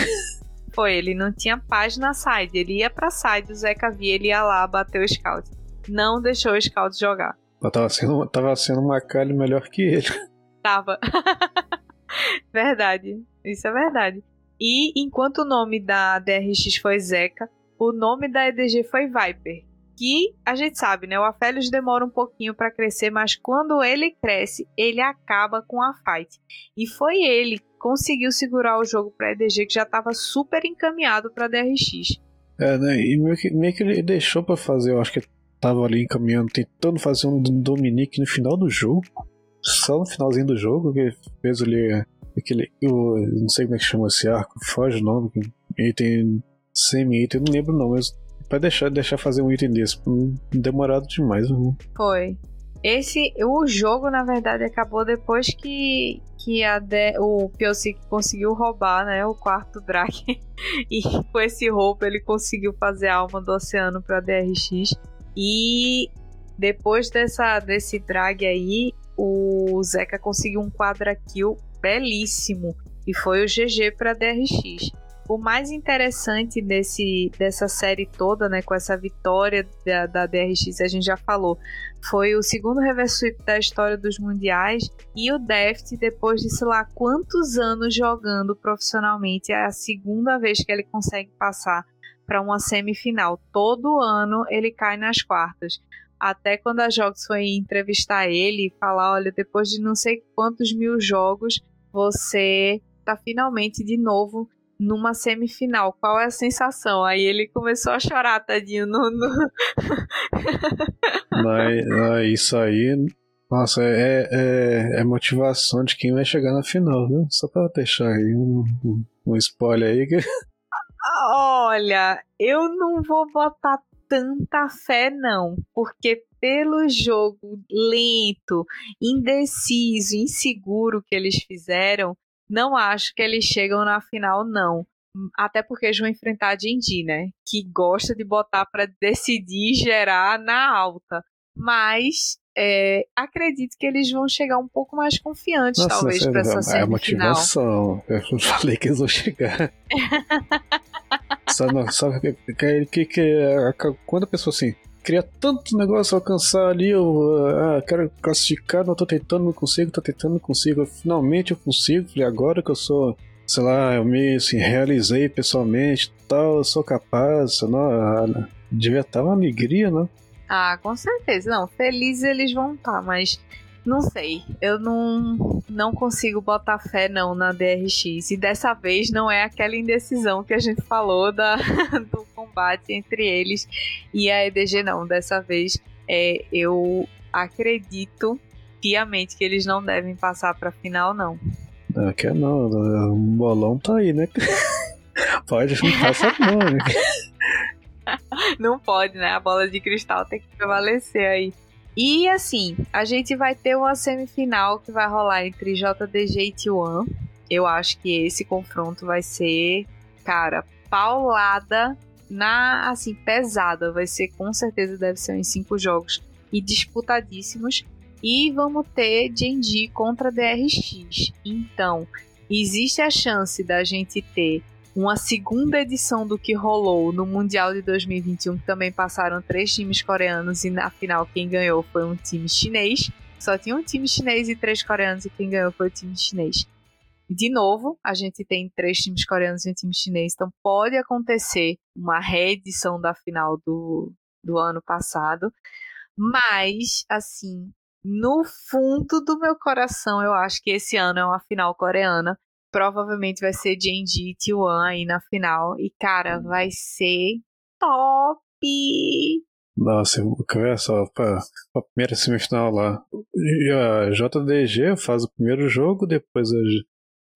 Foi, ele não tinha paz na side. Ele ia pra side, o Zeca via, ele ia lá bater o Scout. Não deixou o Scout jogar. Ela tava sendo, tava sendo uma Kali melhor que ele. Tava. verdade. Isso é verdade. E enquanto o nome da DRX foi Zeca, o nome da EDG foi Viper. Que a gente sabe, né? O Aphelios demora um pouquinho para crescer, mas quando ele cresce, ele acaba com a fight. E foi ele que conseguiu segurar o jogo para EDG que já estava super encaminhado para DRX. É, né? E meio que, meio que ele deixou para fazer, eu acho que tava ali encaminhando, tentando fazer um Dominique no final do jogo. Só no finalzinho do jogo, que fez ali aquele. Eu não sei como é que chama esse arco, foge o nome. Item semi-item, não lembro não, mas pra deixar, deixar fazer um item desse. Hum, demorado demais. Né? Foi. Esse, o jogo, na verdade, acabou depois que, que a de, o Piocic conseguiu roubar, né, o quarto drag. e com esse roubo ele conseguiu fazer a alma do oceano pra DRX. E depois dessa, desse drag aí, o Zeca conseguiu um quadra kill belíssimo. E foi o GG para DRX. O mais interessante desse, dessa série toda, né, com essa vitória da, da DRX, a gente já falou, foi o segundo reverse sweep da história dos mundiais e o Deft, depois de sei lá quantos anos jogando profissionalmente, é a segunda vez que ele consegue passar para uma semifinal. Todo ano ele cai nas quartas. Até quando a Jogs foi entrevistar ele e falar: olha, depois de não sei quantos mil jogos, você está finalmente de novo numa semifinal. Qual é a sensação? Aí ele começou a chorar, tadinho. No, no... Mas, isso aí, nossa, é, é, é, motivação de quem vai chegar na final, viu? Só pra deixar aí um, um spoiler aí. Que... Olha, eu não vou botar tanta fé, não, porque pelo jogo lento, indeciso, inseguro que eles fizeram, não acho que eles chegam na final, não. Até porque eles vão enfrentar a Jinji, né? Que gosta de botar para decidir e gerar na alta. Mas é, acredito que eles vão chegar um pouco mais confiantes, Nossa, talvez, para essa semifinal. É a motivação. Eu falei que eles vão chegar. só, não, só que, que, que, quando a pessoa assim queria tanto negócio alcançar ali, eu ah, quero classificar, não tô tentando, não consigo, tô tentando, não consigo. Finalmente eu consigo, falei, agora que eu sou, sei lá, eu me assim, realizei pessoalmente tal, eu sou capaz, não, ah, devia estar uma alegria, né? Ah, com certeza. Não, felizes eles vão estar, mas não sei. Eu não, não consigo botar fé não na DRX. E dessa vez não é aquela indecisão que a gente falou da, do combate entre eles e a EDG, não. Dessa vez é, eu acredito piamente que eles não devem passar pra final, não. Não, quer não. O bolão tá aí, né? Pode não passar não, né? Não pode, né? A bola de cristal tem que prevalecer aí. E assim, a gente vai ter uma semifinal que vai rolar entre JDG e T1. Eu acho que esse confronto vai ser, cara, paulada na assim pesada. Vai ser com certeza deve ser em cinco jogos e disputadíssimos. E vamos ter Genji contra DRX. Então, existe a chance da gente ter uma segunda edição do que rolou no Mundial de 2021, que também passaram três times coreanos e na final quem ganhou foi um time chinês. Só tinha um time chinês e três coreanos e quem ganhou foi o time chinês. De novo, a gente tem três times coreanos e um time chinês, então pode acontecer uma reedição da final do, do ano passado. Mas, assim, no fundo do meu coração, eu acho que esse ano é uma final coreana. Provavelmente vai ser Genji e T1 aí na final. E, cara, vai ser top! Nossa, olha só, pra, pra primeira semifinal lá. A JDG faz o primeiro jogo, depois a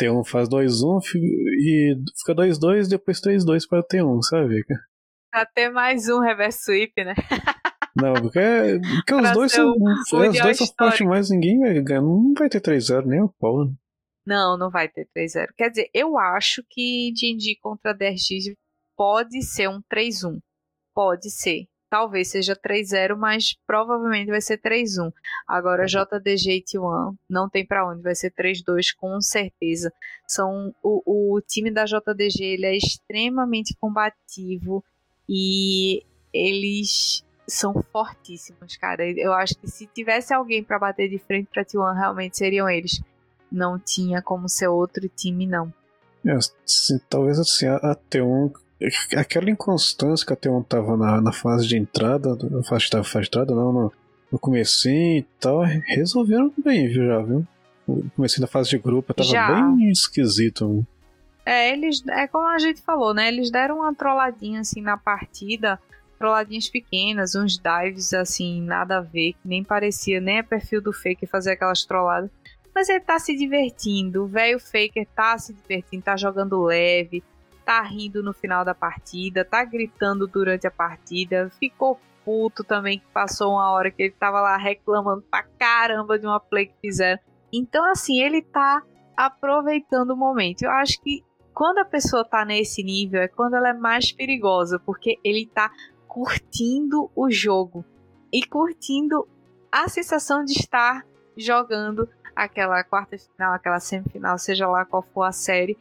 T1 faz 2-1 e fica 2-2, depois 3-2 para T1, sabe? Até mais um reverse sweep, né? Não, porque, porque os dois são. Os dois são fortes mais, ninguém vai ganhar. Não vai ter 3-0 nem o pau. Não, não vai ter 3-0. Quer dizer, eu acho que D&D contra DRX pode ser um 3-1. Pode ser. Talvez seja 3-0, mas provavelmente vai ser 3-1. Agora, JDG e T1 não tem para onde, vai ser 3-2 com certeza. São o, o time da JDG ele é extremamente combativo e eles são fortíssimos, cara. Eu acho que se tivesse alguém para bater de frente para T1, realmente seriam eles. Não tinha como ser outro time, não. É, assim, talvez assim, a T1. Aquela inconstância que a T1 tava na, na fase de entrada, na fase de, fase de entrada, não, no, no comecinho e tal, resolveram bem, viu, já, viu? No comecinho da fase de grupo tava já. bem esquisito. Viu? É, eles. É como a gente falou, né? Eles deram uma trolladinha assim na partida trolladinhas pequenas, uns dives assim, nada a ver, que nem parecia nem a perfil do Faker fazer aquelas trolladas. Mas ele tá se divertindo, o velho Faker tá se divertindo, tá jogando leve, tá rindo no final da partida, tá gritando durante a partida, ficou puto também que passou uma hora que ele tava lá reclamando pra caramba de uma play que fizeram. Então, assim, ele tá aproveitando o momento. Eu acho que quando a pessoa tá nesse nível é quando ela é mais perigosa, porque ele tá curtindo o jogo e curtindo a sensação de estar jogando aquela quarta final, aquela semifinal, seja lá qual for a série,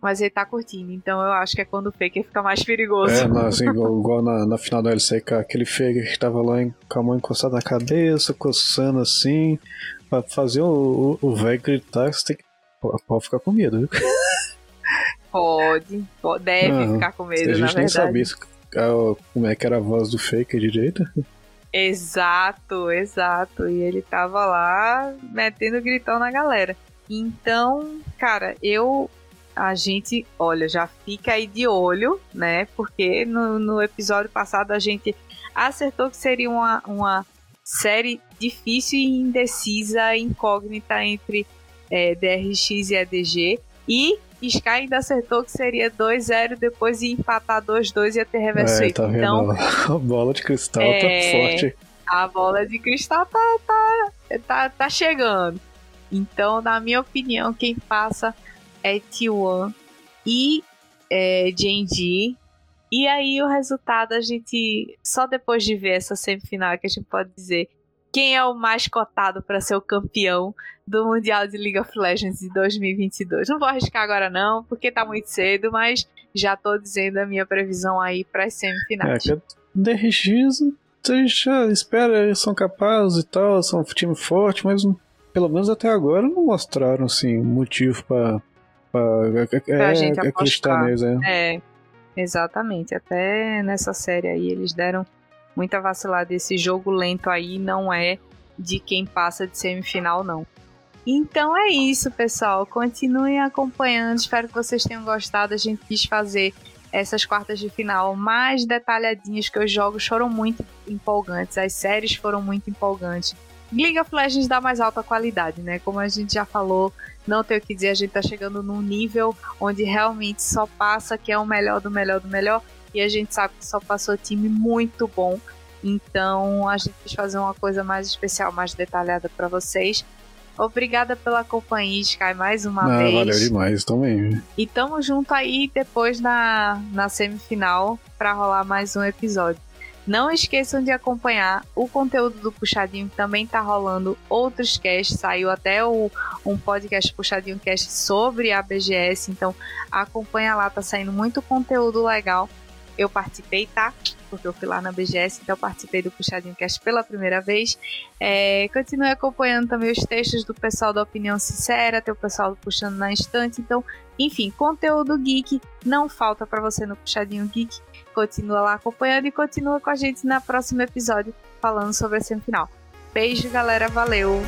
mas ele tá curtindo. Então eu acho que é quando o Faker fica mais perigoso. É, não, assim, igual, igual na, na, final do LCK, aquele Faker que tava lá com a mão encostada na cabeça, coçando assim, pra fazer o, o, o velho gritar, você tem que. Pode ficar com medo, viu? Pode, pode deve não, ficar com medo, a gente na nem verdade. sabia como é que era a voz do Faker direito. Exato, exato. E ele tava lá metendo gritão na galera. Então, cara, eu. A gente, olha, já fica aí de olho, né? Porque no, no episódio passado a gente acertou que seria uma, uma série difícil e indecisa, incógnita entre é, DRX e EDG. E Sky ainda acertou que seria 2-0, depois ia empatar 2-2 e ia ter reverso é, tá então, A bola de cristal tá é, tá forte. A bola de cristal tá, tá, tá, tá chegando. Então, na minha opinião, quem passa é T1 e é, Genji. E aí o resultado a gente só depois de ver essa semifinal que a gente pode dizer quem é o mais cotado para ser o campeão do Mundial de League of Legends de 2022. Não vou arriscar agora não, porque tá muito cedo, mas já tô dizendo a minha previsão aí para as semifinais. É, DRX, já espera, eles são capazes e tal, são um time forte, mas pelo menos até agora não mostraram assim motivo para é, gente acreditar neles. É. é, exatamente. Até nessa série aí eles deram muita vacilada. Esse jogo lento aí não é de quem passa de semifinal, não. Então é isso, pessoal. Continuem acompanhando. Espero que vocês tenham gostado. A gente quis fazer essas quartas de final mais detalhadinhas, que os jogos foram muito empolgantes, as séries foram muito empolgantes. League of Legends dá mais alta qualidade, né? Como a gente já falou, não tem o que dizer, a gente tá chegando num nível onde realmente só passa que é o melhor do melhor do melhor. Aqui, a gente sabe que só passou time muito bom. Então a gente quis fazer uma coisa mais especial, mais detalhada para vocês. Obrigada pela companhia, Sky, mais uma ah, vez. Valeu demais também. E tamo junto aí depois na, na semifinal para rolar mais um episódio. Não esqueçam de acompanhar o conteúdo do Puxadinho, também tá rolando outros casts. Saiu até o, um podcast Puxadinho Cast sobre a BGS, então acompanha lá, tá saindo muito conteúdo legal. Eu participei, tá? Porque eu fui lá na BGS, então participei do Puxadinho Cast pela primeira vez. É, continue acompanhando também os textos do pessoal da Opinião Sincera, tem o pessoal do Puxando na Instante. Então, enfim, conteúdo geek não falta para você no Puxadinho Geek. Continua lá acompanhando e continua com a gente no próximo episódio falando sobre a semifinal. Beijo, galera. Valeu!